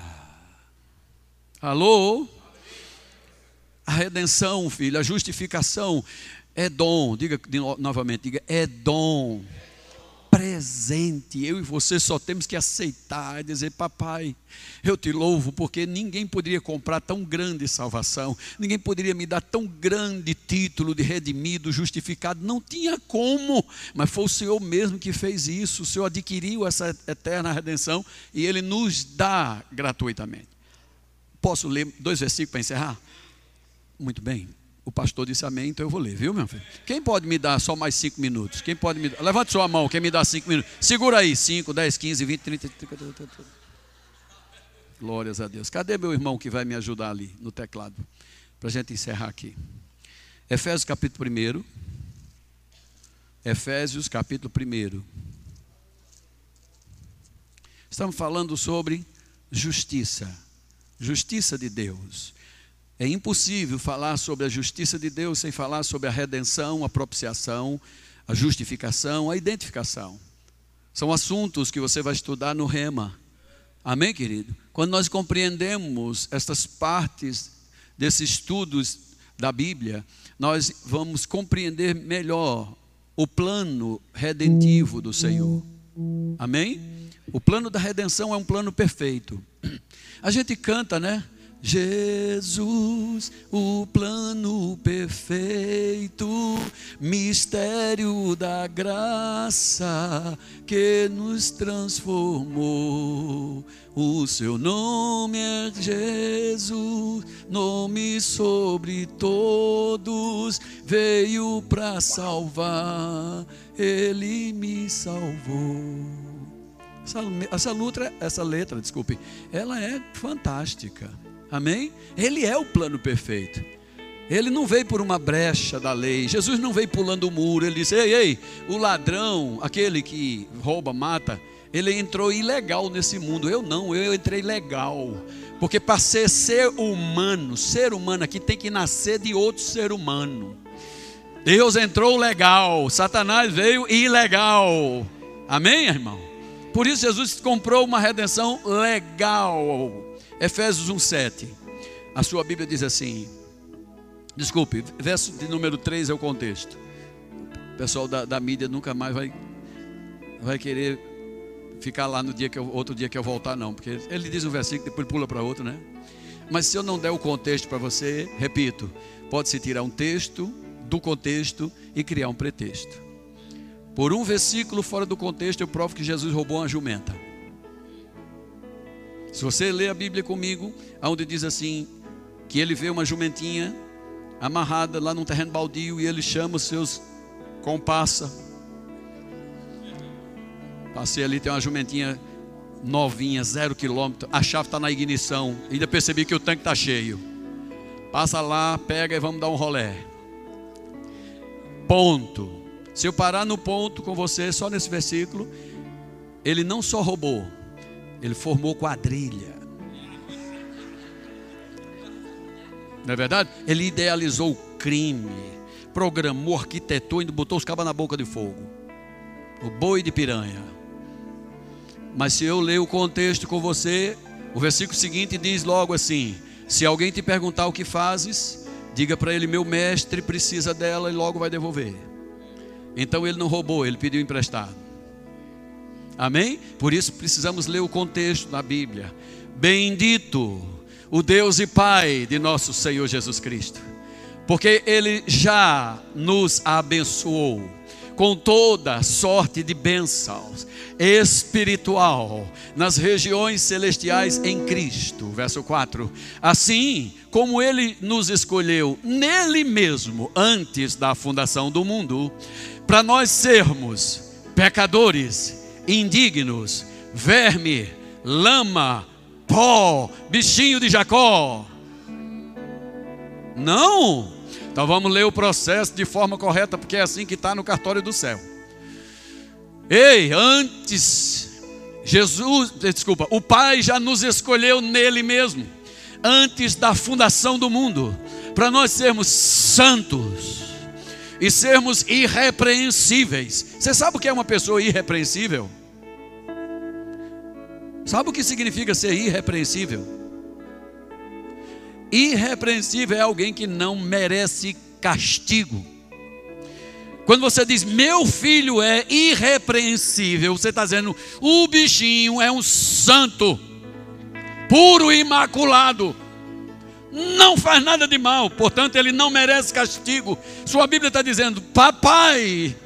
Alô? A redenção, filho, a justificação é dom. Diga novamente, diga, é dom. Presente. Eu e você só temos que aceitar e dizer, papai, eu te louvo, porque ninguém poderia comprar tão grande salvação, ninguém poderia me dar tão grande título de redimido, justificado, não tinha como, mas foi o Senhor mesmo que fez isso, o Senhor adquiriu essa eterna redenção e Ele nos dá gratuitamente. Posso ler dois versículos para encerrar? Muito bem. O pastor disse amém, então eu vou ler, viu, meu filho? Quem pode me dar só mais cinco minutos? Quem pode me dar? Levante sua mão, quem me dá cinco minutos. Segura aí, cinco, dez, quinze, vinte, trinta. Glórias a Deus. Cadê meu irmão que vai me ajudar ali no teclado? Para a gente encerrar aqui. Efésios capítulo 1. Efésios capítulo 1. Estamos falando sobre justiça. Justiça de Deus. É impossível falar sobre a justiça de Deus sem falar sobre a redenção, a propiciação, a justificação, a identificação. São assuntos que você vai estudar no Rema. Amém, querido? Quando nós compreendemos estas partes desses estudos da Bíblia, nós vamos compreender melhor o plano redentivo do Senhor. Amém? O plano da redenção é um plano perfeito. A gente canta, né? Jesus, o plano perfeito, mistério da graça que nos transformou. O seu nome é Jesus, nome sobre todos, veio para salvar, ele me salvou. Essa, essa, letra, essa letra, desculpe, ela é fantástica. Amém? Ele é o plano perfeito. Ele não veio por uma brecha da lei. Jesus não veio pulando o muro. Ele disse: Ei, ei, o ladrão, aquele que rouba, mata, ele entrou ilegal nesse mundo. Eu não, eu entrei legal. Porque para ser ser humano, ser humano aqui tem que nascer de outro ser humano. Deus entrou legal, Satanás veio ilegal. Amém, irmão? Por isso Jesus comprou uma redenção legal. Efésios 1,7. A sua Bíblia diz assim. Desculpe, verso de número 3 é o contexto. O pessoal da, da mídia nunca mais vai, vai querer ficar lá no dia que eu, outro dia que eu voltar, não. Porque ele diz um versículo, depois pula para outro, né? Mas se eu não der o contexto para você, repito, pode-se tirar um texto do contexto e criar um pretexto. Por um versículo fora do contexto, eu provo que Jesus roubou uma jumenta. Se você ler a Bíblia comigo, onde diz assim: que ele vê uma jumentinha amarrada lá num terreno baldio e ele chama os seus compassa. Passei ali, tem uma jumentinha novinha, zero quilômetro, a chave está na ignição, ainda percebi que o tanque está cheio. Passa lá, pega e vamos dar um rolé. Ponto. Se eu parar no ponto com você, só nesse versículo, ele não só roubou, ele formou quadrilha. Não é verdade? Ele idealizou o crime, programou, arquitetou e botou os cabas na boca de fogo. O boi de piranha. Mas se eu ler o contexto com você, o versículo seguinte diz logo assim: Se alguém te perguntar o que fazes, diga para ele: Meu mestre precisa dela e logo vai devolver. Então ele não roubou, ele pediu emprestado. Amém? Por isso precisamos ler o contexto da Bíblia. Bendito o Deus e Pai de nosso Senhor Jesus Cristo, porque Ele já nos abençoou com toda sorte de bênçãos espiritual nas regiões celestiais em Cristo. Verso 4. Assim como ele nos escolheu nele mesmo antes da fundação do mundo, para nós sermos pecadores indignos, verme, lama, pó, bichinho de Jacó. Não. Então vamos ler o processo de forma correta, porque é assim que está no cartório do céu. Ei, antes, Jesus, desculpa, o Pai já nos escolheu nele mesmo, antes da fundação do mundo, para nós sermos santos e sermos irrepreensíveis. Você sabe o que é uma pessoa irrepreensível? Sabe o que significa ser irrepreensível? Irrepreensível é alguém que não merece castigo. Quando você diz meu filho é irrepreensível, você está dizendo o bichinho é um santo, puro e imaculado, não faz nada de mal, portanto ele não merece castigo. Sua Bíblia está dizendo, papai,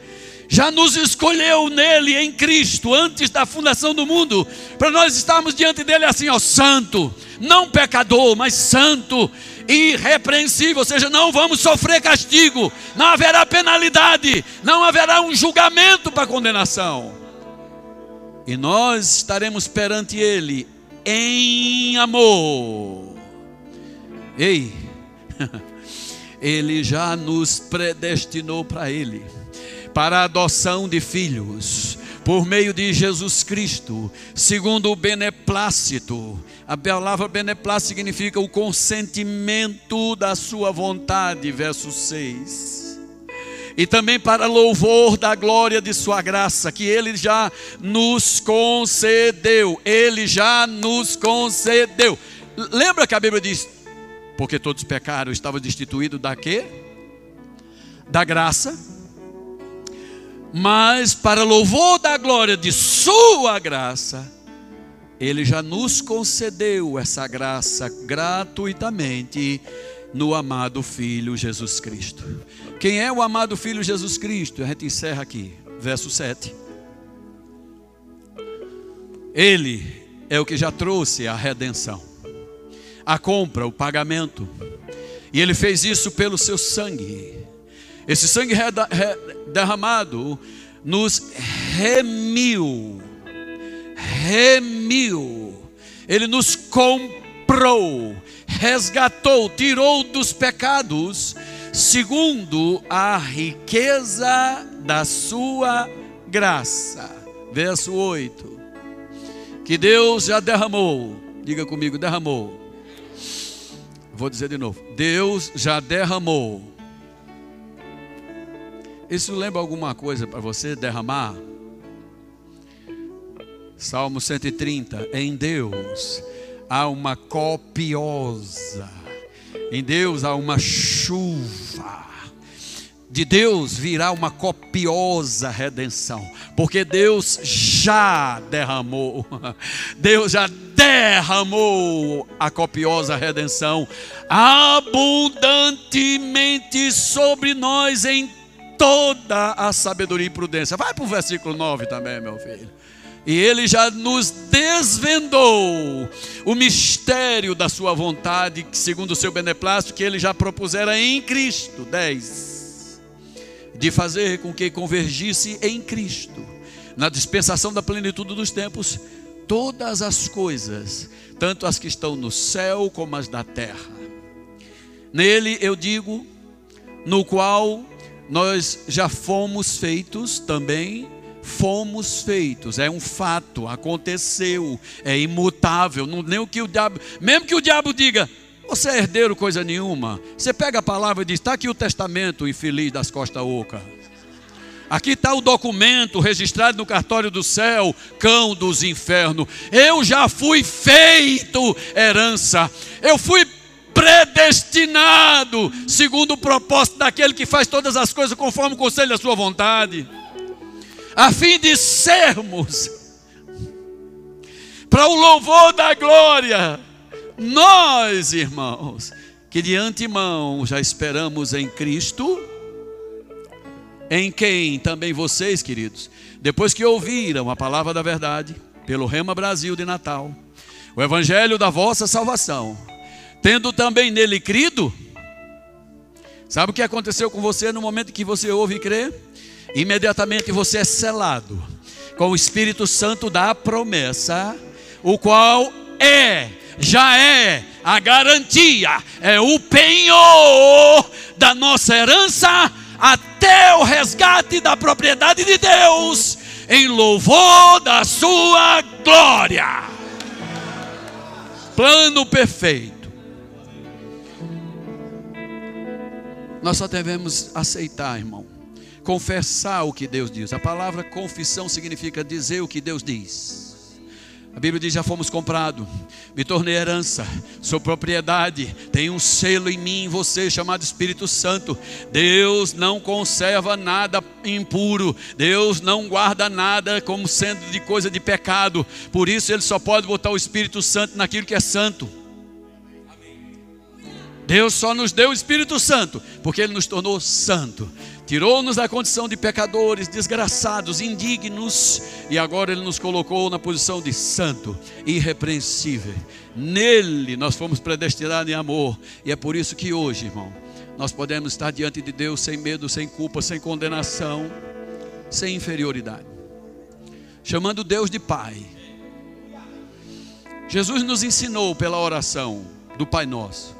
já nos escolheu nele, em Cristo, antes da fundação do mundo, para nós estarmos diante dele assim, ó, santo, não pecador, mas santo, irrepreensível, ou seja, não vamos sofrer castigo, não haverá penalidade, não haverá um julgamento para condenação. E nós estaremos perante ele em amor. Ei, *laughs* ele já nos predestinou para ele para a adoção de filhos, por meio de Jesus Cristo, segundo o beneplácito. A palavra beneplácito significa o consentimento da sua vontade, verso 6 e também para louvor da glória de Sua graça, que Ele já nos concedeu. Ele já nos concedeu. Lembra que a Bíblia diz: porque todos pecaram, estavam destituídos da quê? Da graça mas para louvor da glória de Sua graça, Ele já nos concedeu essa graça gratuitamente no amado Filho Jesus Cristo. Quem é o amado Filho Jesus Cristo? A gente encerra aqui, verso 7. Ele é o que já trouxe a redenção, a compra, o pagamento, e Ele fez isso pelo seu sangue. Esse sangue derramado nos remiu, remiu, ele nos comprou, resgatou, tirou dos pecados, segundo a riqueza da sua graça. Verso 8. Que Deus já derramou, diga comigo, derramou. Vou dizer de novo: Deus já derramou isso lembra alguma coisa para você derramar? Salmo 130. Em Deus há uma copiosa, em Deus há uma chuva. De Deus virá uma copiosa redenção, porque Deus já derramou, *laughs* Deus já derramou a copiosa redenção abundantemente sobre nós em toda a sabedoria e prudência. Vai para o versículo 9 também, meu filho. E ele já nos desvendou o mistério da sua vontade, segundo o seu beneplácito, que ele já propusera em Cristo. 10. De fazer com que convergisse em Cristo, na dispensação da plenitude dos tempos, todas as coisas, tanto as que estão no céu como as da terra. Nele eu digo, no qual nós já fomos feitos também, fomos feitos, é um fato, aconteceu, é imutável, não nem o que o diabo, mesmo que o diabo diga, você é herdeiro coisa nenhuma, você pega a palavra e diz, está aqui o testamento infeliz das costas oca. Aqui está o documento registrado no cartório do céu, cão dos infernos. Eu já fui feito herança. Eu fui predestinado, segundo o propósito daquele que faz todas as coisas conforme o conselho da sua vontade, a fim de sermos, *laughs* para o louvor da glória, nós, irmãos, que de antemão já esperamos em Cristo, em quem também vocês, queridos, depois que ouviram a palavra da verdade, pelo Rema Brasil de Natal, o evangelho da vossa salvação, tendo também nele crido, sabe o que aconteceu com você no momento que você ouve e crê? Imediatamente você é selado com o Espírito Santo da promessa, o qual é, já é a garantia, é o penhor da nossa herança até o resgate da propriedade de Deus, em louvor da sua glória. Plano perfeito. Nós só devemos aceitar, irmão confessar o que Deus diz. A palavra confissão significa dizer o que Deus diz. A Bíblia diz: já fomos comprados, me tornei herança, sou propriedade, tem um selo em mim, você, chamado Espírito Santo. Deus não conserva nada impuro, Deus não guarda nada como sendo de coisa de pecado, por isso Ele só pode botar o Espírito Santo naquilo que é santo. Deus só nos deu o Espírito Santo, porque Ele nos tornou santo. Tirou-nos da condição de pecadores, desgraçados, indignos, e agora Ele nos colocou na posição de santo, irrepreensível. Nele nós fomos predestinados em amor, e é por isso que hoje, irmão, nós podemos estar diante de Deus sem medo, sem culpa, sem condenação, sem inferioridade, chamando Deus de Pai. Jesus nos ensinou pela oração do Pai Nosso.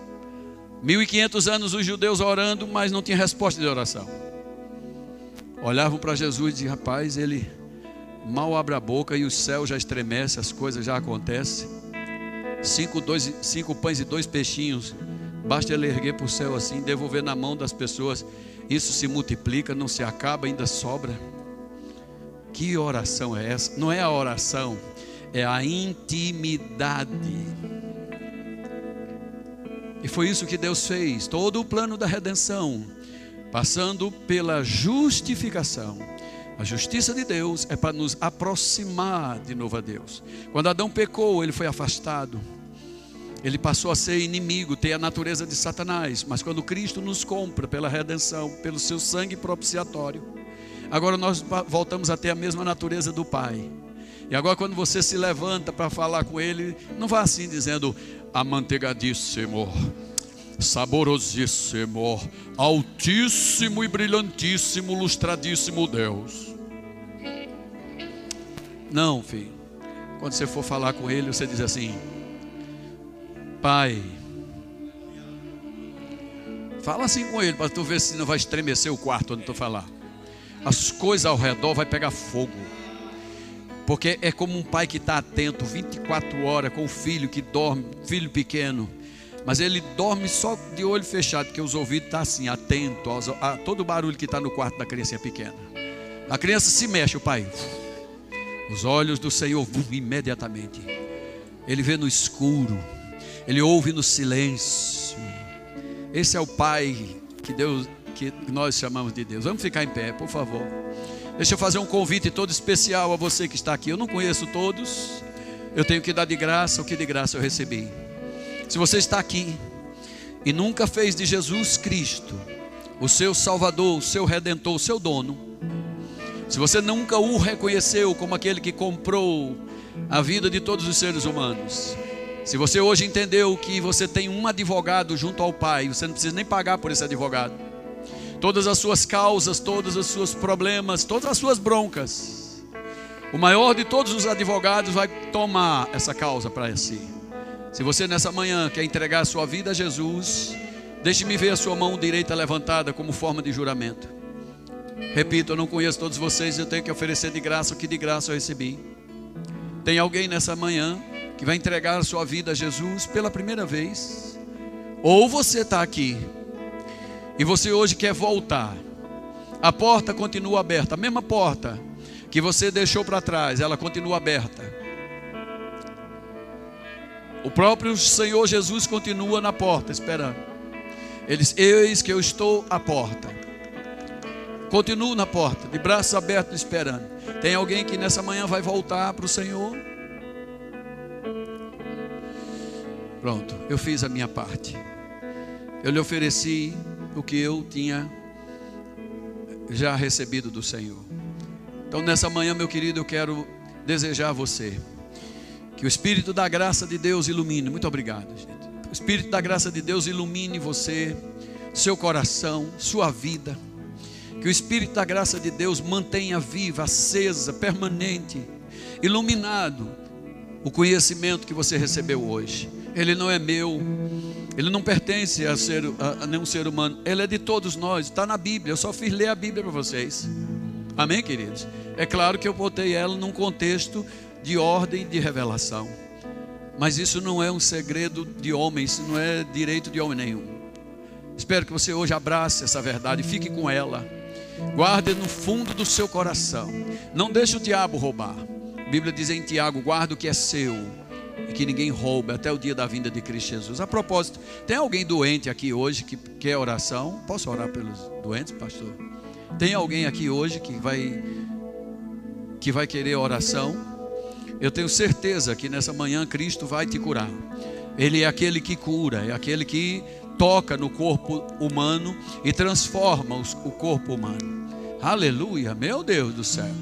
1500 anos os judeus orando, mas não tinha resposta de oração olhavam para Jesus e diziam: Rapaz, ele mal abre a boca e o céu já estremece, as coisas já acontecem. Cinco, dois, cinco pães e dois peixinhos, basta ele erguer para o céu assim, devolver na mão das pessoas. Isso se multiplica, não se acaba, ainda sobra. Que oração é essa? Não é a oração, é a intimidade. E foi isso que Deus fez, todo o plano da redenção passando pela justificação. A justiça de Deus é para nos aproximar de novo a Deus. Quando Adão pecou, ele foi afastado. Ele passou a ser inimigo, ter a natureza de Satanás. Mas quando Cristo nos compra pela redenção, pelo seu sangue propiciatório, agora nós voltamos a ter a mesma natureza do Pai. E agora, quando você se levanta para falar com Ele, não vá assim dizendo: amanteigadíssimo saborosíssimo, altíssimo e brilhantíssimo, lustradíssimo Deus. Não, filho. Quando você for falar com ele, você diz assim: Pai. Fala assim com ele, para tu ver se não vai estremecer o quarto onde tu falar. As coisas ao redor vai pegar fogo. Porque é como um pai que está atento 24 horas com o filho que dorme, filho pequeno mas ele dorme só de olho fechado, porque os ouvidos estão tá assim, atento a todo o barulho que está no quarto da criança pequena. A criança se mexe, o pai. Os olhos do Senhor imediatamente. Ele vê no escuro. Ele ouve no silêncio. Esse é o pai que Deus, que nós chamamos de Deus. Vamos ficar em pé, por favor. Deixa eu fazer um convite todo especial a você que está aqui. Eu não conheço todos. Eu tenho que dar de graça o que de graça eu recebi. Se você está aqui e nunca fez de Jesus Cristo o seu Salvador, o seu Redentor, o seu dono, se você nunca o reconheceu como aquele que comprou a vida de todos os seres humanos, se você hoje entendeu que você tem um advogado junto ao Pai, você não precisa nem pagar por esse advogado. Todas as suas causas, todos os seus problemas, todas as suas broncas. O maior de todos os advogados vai tomar essa causa para si. Se você nessa manhã quer entregar a sua vida a Jesus, deixe-me ver a sua mão direita levantada como forma de juramento. Repito, eu não conheço todos vocês, eu tenho que oferecer de graça o que de graça eu recebi. Tem alguém nessa manhã que vai entregar a sua vida a Jesus pela primeira vez? Ou você está aqui e você hoje quer voltar. A porta continua aberta, a mesma porta que você deixou para trás, ela continua aberta. O próprio Senhor Jesus continua na porta esperando. Ele diz: Eis que eu estou à porta. Continuo na porta, de braços abertos esperando. Tem alguém que nessa manhã vai voltar para o Senhor? Pronto, eu fiz a minha parte. Eu lhe ofereci o que eu tinha já recebido do Senhor. Então, nessa manhã, meu querido, eu quero desejar a você que o Espírito da graça de Deus ilumine. Muito obrigado, gente. O Espírito da graça de Deus ilumine você, seu coração, sua vida. Que o Espírito da graça de Deus mantenha viva, acesa, permanente, iluminado o conhecimento que você recebeu hoje. Ele não é meu, ele não pertence a, ser, a, a nenhum ser humano, ele é de todos nós, está na Bíblia. Eu só fiz ler a Bíblia para vocês. Amém, queridos? É claro que eu botei ela num contexto de ordem de revelação, mas isso não é um segredo de homem, isso não é direito de homem nenhum. Espero que você hoje abrace essa verdade, fique com ela. Guarde no fundo do seu coração. Não deixe o diabo roubar. A Bíblia diz em Tiago: guarda o que é seu e que ninguém roube até o dia da vinda de Cristo Jesus. A propósito, tem alguém doente aqui hoje que quer oração? Posso orar pelos doentes, pastor? Tem alguém aqui hoje que vai que vai querer oração? Eu tenho certeza que nessa manhã Cristo vai te curar. Ele é aquele que cura, é aquele que toca no corpo humano e transforma o corpo humano. Aleluia, meu Deus do céu.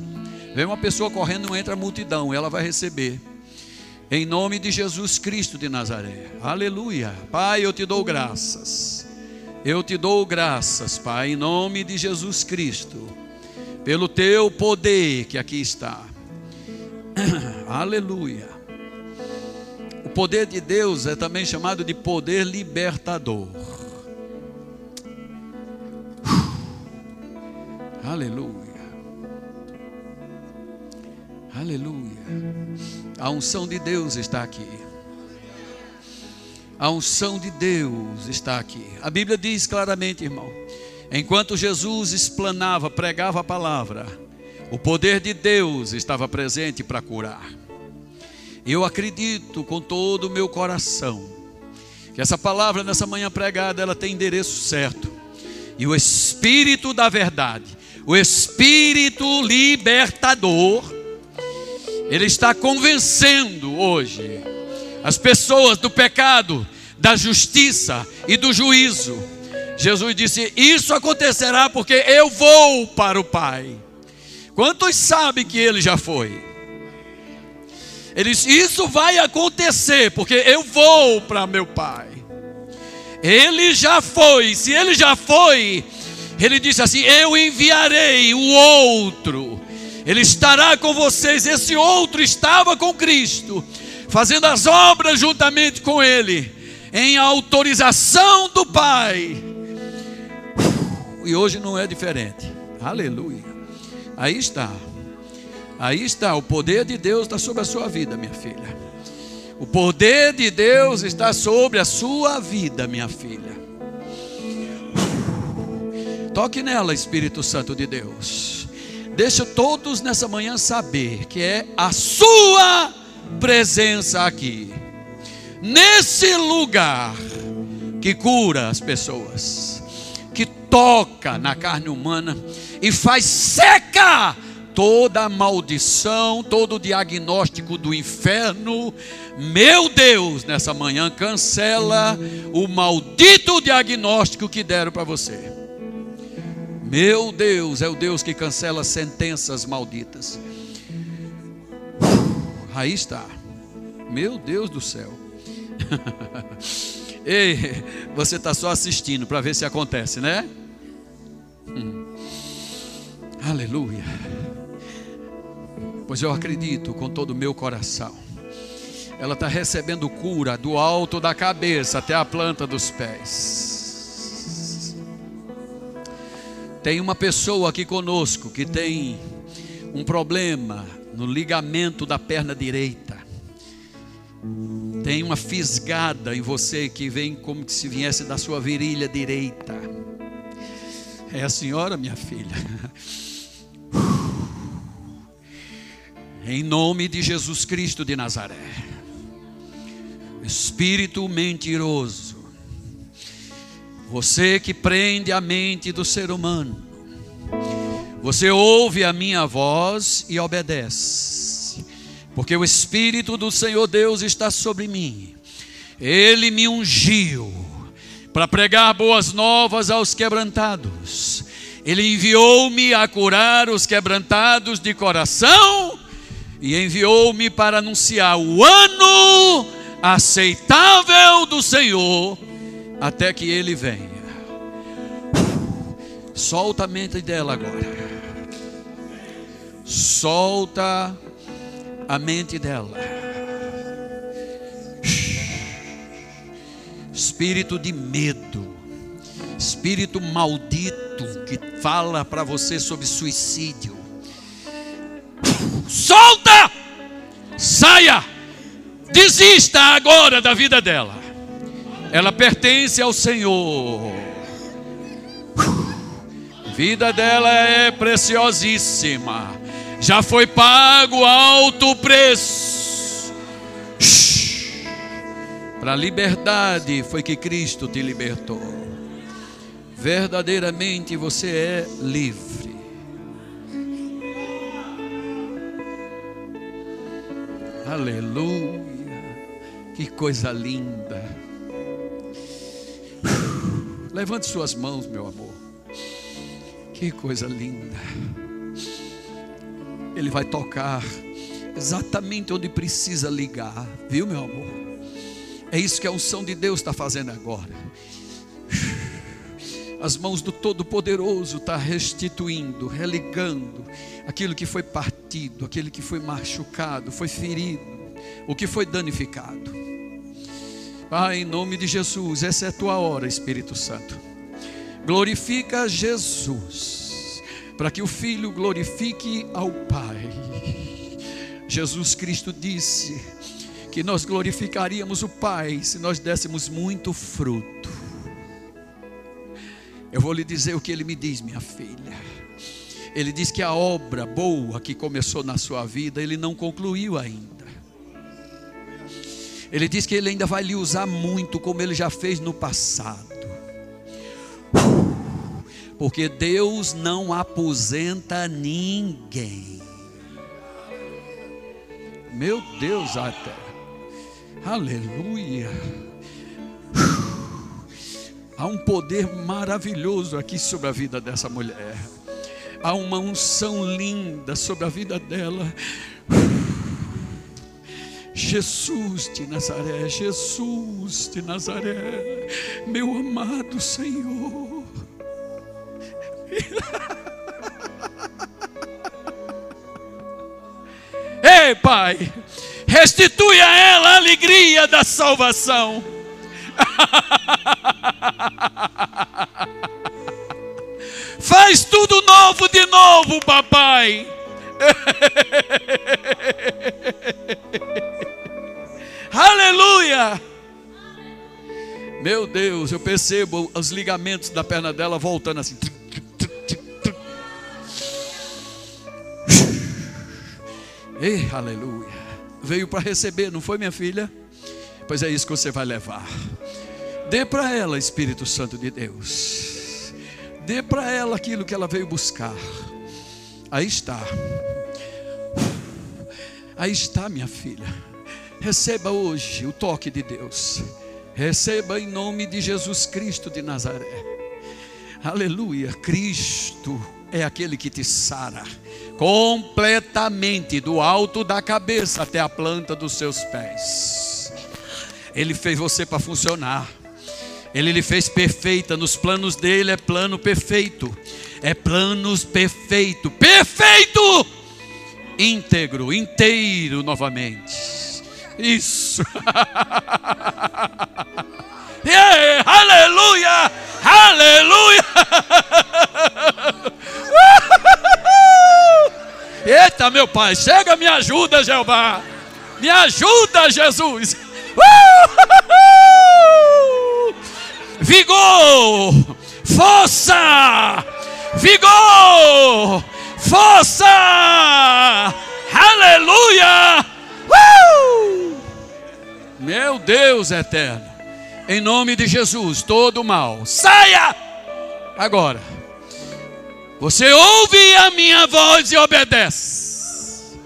Vem uma pessoa correndo entre a multidão, ela vai receber. Em nome de Jesus Cristo de Nazaré. Aleluia. Pai, eu te dou graças. Eu te dou graças, Pai, em nome de Jesus Cristo, pelo teu poder que aqui está. *coughs* Aleluia. O poder de Deus é também chamado de poder libertador. Aleluia. Aleluia. A unção de Deus está aqui. A unção de Deus está aqui. A Bíblia diz claramente, irmão, enquanto Jesus explanava, pregava a palavra, o poder de Deus estava presente para curar. Eu acredito com todo o meu coração que essa palavra nessa manhã pregada ela tem endereço certo. E o espírito da verdade, o espírito libertador, ele está convencendo hoje as pessoas do pecado, da justiça e do juízo. Jesus disse: Isso acontecerá porque eu vou para o Pai. Quantos sabem que ele já foi? Ele disse: Isso vai acontecer, porque eu vou para meu Pai. Ele já foi, se ele já foi, ele disse assim: Eu enviarei o outro, ele estará com vocês. Esse outro estava com Cristo, fazendo as obras juntamente com ele, em autorização do Pai. E hoje não é diferente, aleluia. Aí está. Aí está, o poder de Deus está sobre a sua vida, minha filha. O poder de Deus está sobre a sua vida, minha filha. Toque nela, Espírito Santo de Deus. Deixa todos nessa manhã saber que é a sua presença aqui, nesse lugar que cura as pessoas, toca na carne humana e faz seca toda maldição, todo diagnóstico do inferno, meu Deus, nessa manhã cancela o maldito diagnóstico que deram para você. Meu Deus, é o Deus que cancela sentenças malditas. Aí está. Meu Deus do céu. *laughs* Ei, você está só assistindo para ver se acontece, né? Hum. Aleluia. Pois eu acredito com todo o meu coração. Ela está recebendo cura do alto da cabeça até a planta dos pés. Tem uma pessoa aqui conosco que tem um problema no ligamento da perna direita. Tem uma fisgada em você que vem como se viesse da sua virilha direita. É a senhora, minha filha. Em nome de Jesus Cristo de Nazaré. Espírito mentiroso. Você que prende a mente do ser humano. Você ouve a minha voz e obedece. Porque o Espírito do Senhor Deus está sobre mim. Ele me ungiu para pregar boas novas aos quebrantados. Ele enviou-me a curar os quebrantados de coração e enviou-me para anunciar o ano aceitável do Senhor, até que ele venha. Solta a mente dela agora. Solta a mente dela. Espírito de medo, espírito maldito que fala para você sobre suicídio. Solta! Saia! Desista agora da vida dela. Ela pertence ao Senhor. Vida dela é preciosíssima. Já foi pago alto preço. Para a liberdade foi que Cristo te libertou. Verdadeiramente você é livre. Aleluia. Que coisa linda. Levante suas mãos, meu amor. Que coisa linda. Ele vai tocar exatamente onde precisa ligar, viu, meu amor? É isso que a unção de Deus está fazendo agora. As mãos do Todo-Poderoso está restituindo, religando aquilo que foi partido, aquele que foi machucado, foi ferido, o que foi danificado. Pai, em nome de Jesus, essa é a tua hora, Espírito Santo. Glorifica Jesus, para que o Filho glorifique ao Pai. Jesus Cristo disse que nós glorificaríamos o Pai se nós dessemos muito fruto. Eu vou lhe dizer o que ele me diz, minha filha. Ele diz que a obra boa que começou na sua vida, ele não concluiu ainda. Ele diz que ele ainda vai lhe usar muito, como ele já fez no passado. Porque Deus não aposenta ninguém. Meu Deus, até. Aleluia. Há um poder maravilhoso aqui sobre a vida dessa mulher. Há uma unção linda sobre a vida dela. Jesus de Nazaré, Jesus de Nazaré, meu amado Senhor. *laughs* Ei, Pai, restitui a ela a alegria da salvação. *laughs* Faz tudo novo de novo, papai. *laughs* Aleluia! Meu Deus, eu percebo os ligamentos da perna dela voltando assim. Ei, aleluia. Veio para receber, não foi minha filha? Pois é isso que você vai levar. Dê para ela, Espírito Santo de Deus. Dê para ela aquilo que ela veio buscar. Aí está. Aí está, minha filha. Receba hoje o toque de Deus. Receba em nome de Jesus Cristo de Nazaré. Aleluia. Cristo é aquele que te sara completamente, do alto da cabeça até a planta dos seus pés. Ele fez você para funcionar. Ele lhe fez perfeita. Nos planos dele é plano perfeito. É planos perfeito. Perfeito! Íntegro, inteiro novamente. Isso. *laughs* yeah, aleluia! Aleluia! *laughs* Eita, meu pai, chega, me ajuda, Jeová. Me ajuda, Jesus. Vigor, força, vigor, força. Aleluia! Uh! Meu Deus eterno, em nome de Jesus, todo mal, saia agora. Você ouve a minha voz e obedece.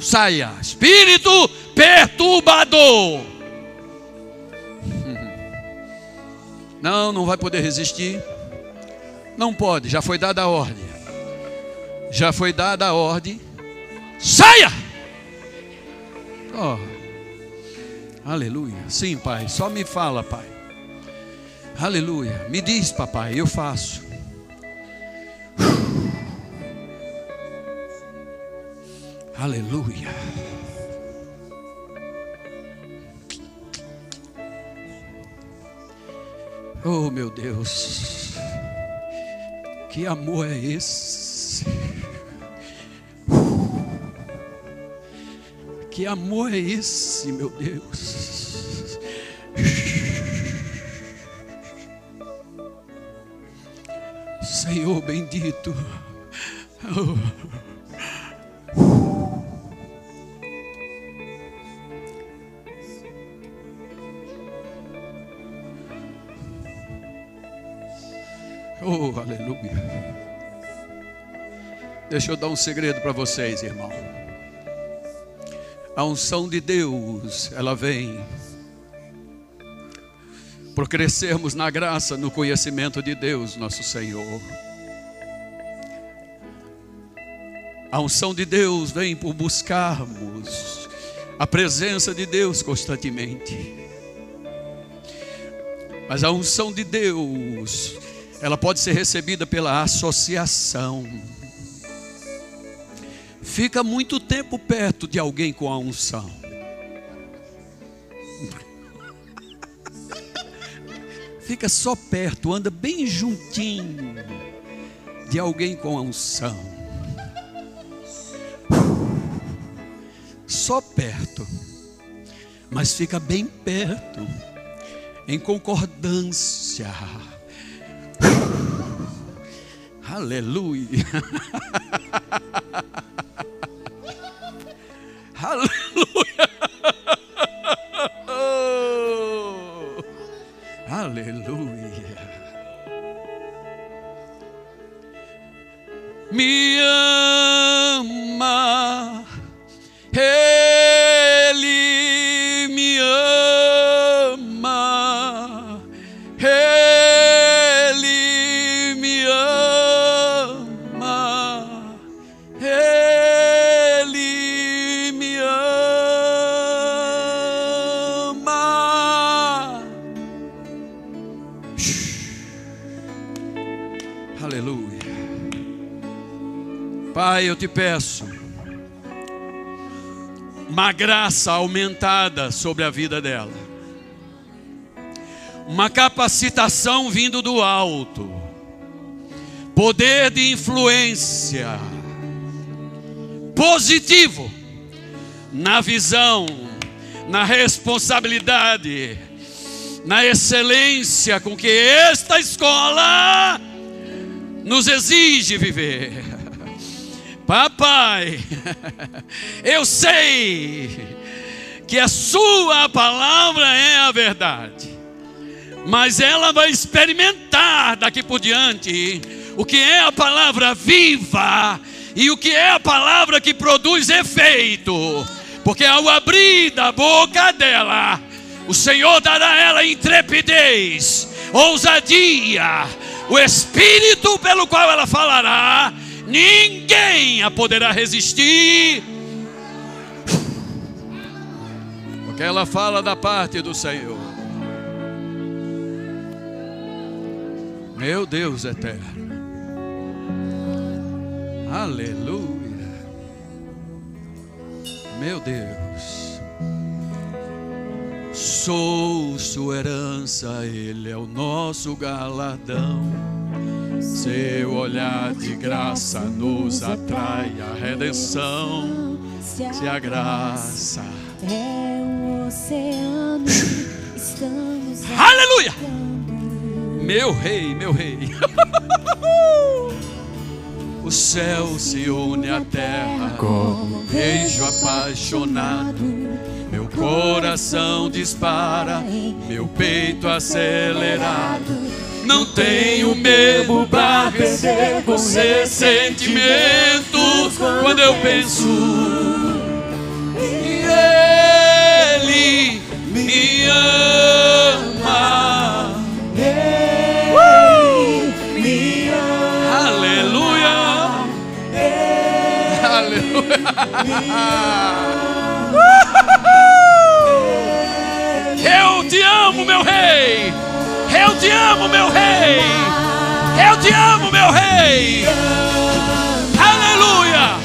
Saia, espírito perturbador. *laughs* Não, não vai poder resistir. Não pode, já foi dada a ordem. Já foi dada a ordem. Saia! Oh. Aleluia. Sim, pai. Só me fala, pai. Aleluia. Me diz, papai, eu faço. Aleluia. Oh, meu Deus. Que amor é esse? Que amor é esse, meu Deus? Senhor bendito. Oh. Oh, aleluia. Deixa eu dar um segredo para vocês, irmão. A unção de Deus, ela vem por crescermos na graça, no conhecimento de Deus, nosso Senhor. A unção de Deus vem por buscarmos a presença de Deus constantemente. Mas a unção de Deus ela pode ser recebida pela associação. Fica muito tempo perto de alguém com a unção. Fica só perto, anda bem juntinho de alguém com a unção. Só perto, mas fica bem perto, em concordância Aleluia. *laughs* Aleluia. Graça aumentada sobre a vida dela, uma capacitação vindo do alto, poder de influência. Positivo. Na visão, na responsabilidade, na excelência com que esta escola nos exige viver. Papai, eu sei que a Sua palavra é a verdade, mas ela vai experimentar daqui por diante o que é a palavra viva e o que é a palavra que produz efeito, porque ao abrir da boca dela, o Senhor dará a ela intrepidez, ousadia, o espírito pelo qual ela falará ninguém a poderá resistir. Porque ela fala da parte do Senhor. Meu Deus eterno. Aleluia. Meu Deus. Sou sua herança, Ele é o nosso galardão. Seu olhar de graça nos atrai a redenção. Se a graça. É um oceano, *laughs* estamos Aleluia! Meu rei, meu rei. *laughs* O céu se une à terra como um beijo apaixonado. Meu coração dispara, meu peito acelerado. Não tenho medo pra perder com sentimentos quando eu penso. E Ele me ama. Aleluia. Aleluia. Eu te amo, meu rei. Eu te amo, meu rei. Eu te amo, meu rei. Aleluia.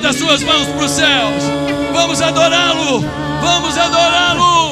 Levanta as suas mãos para os céus. Vamos adorá-lo. Vamos adorá-lo.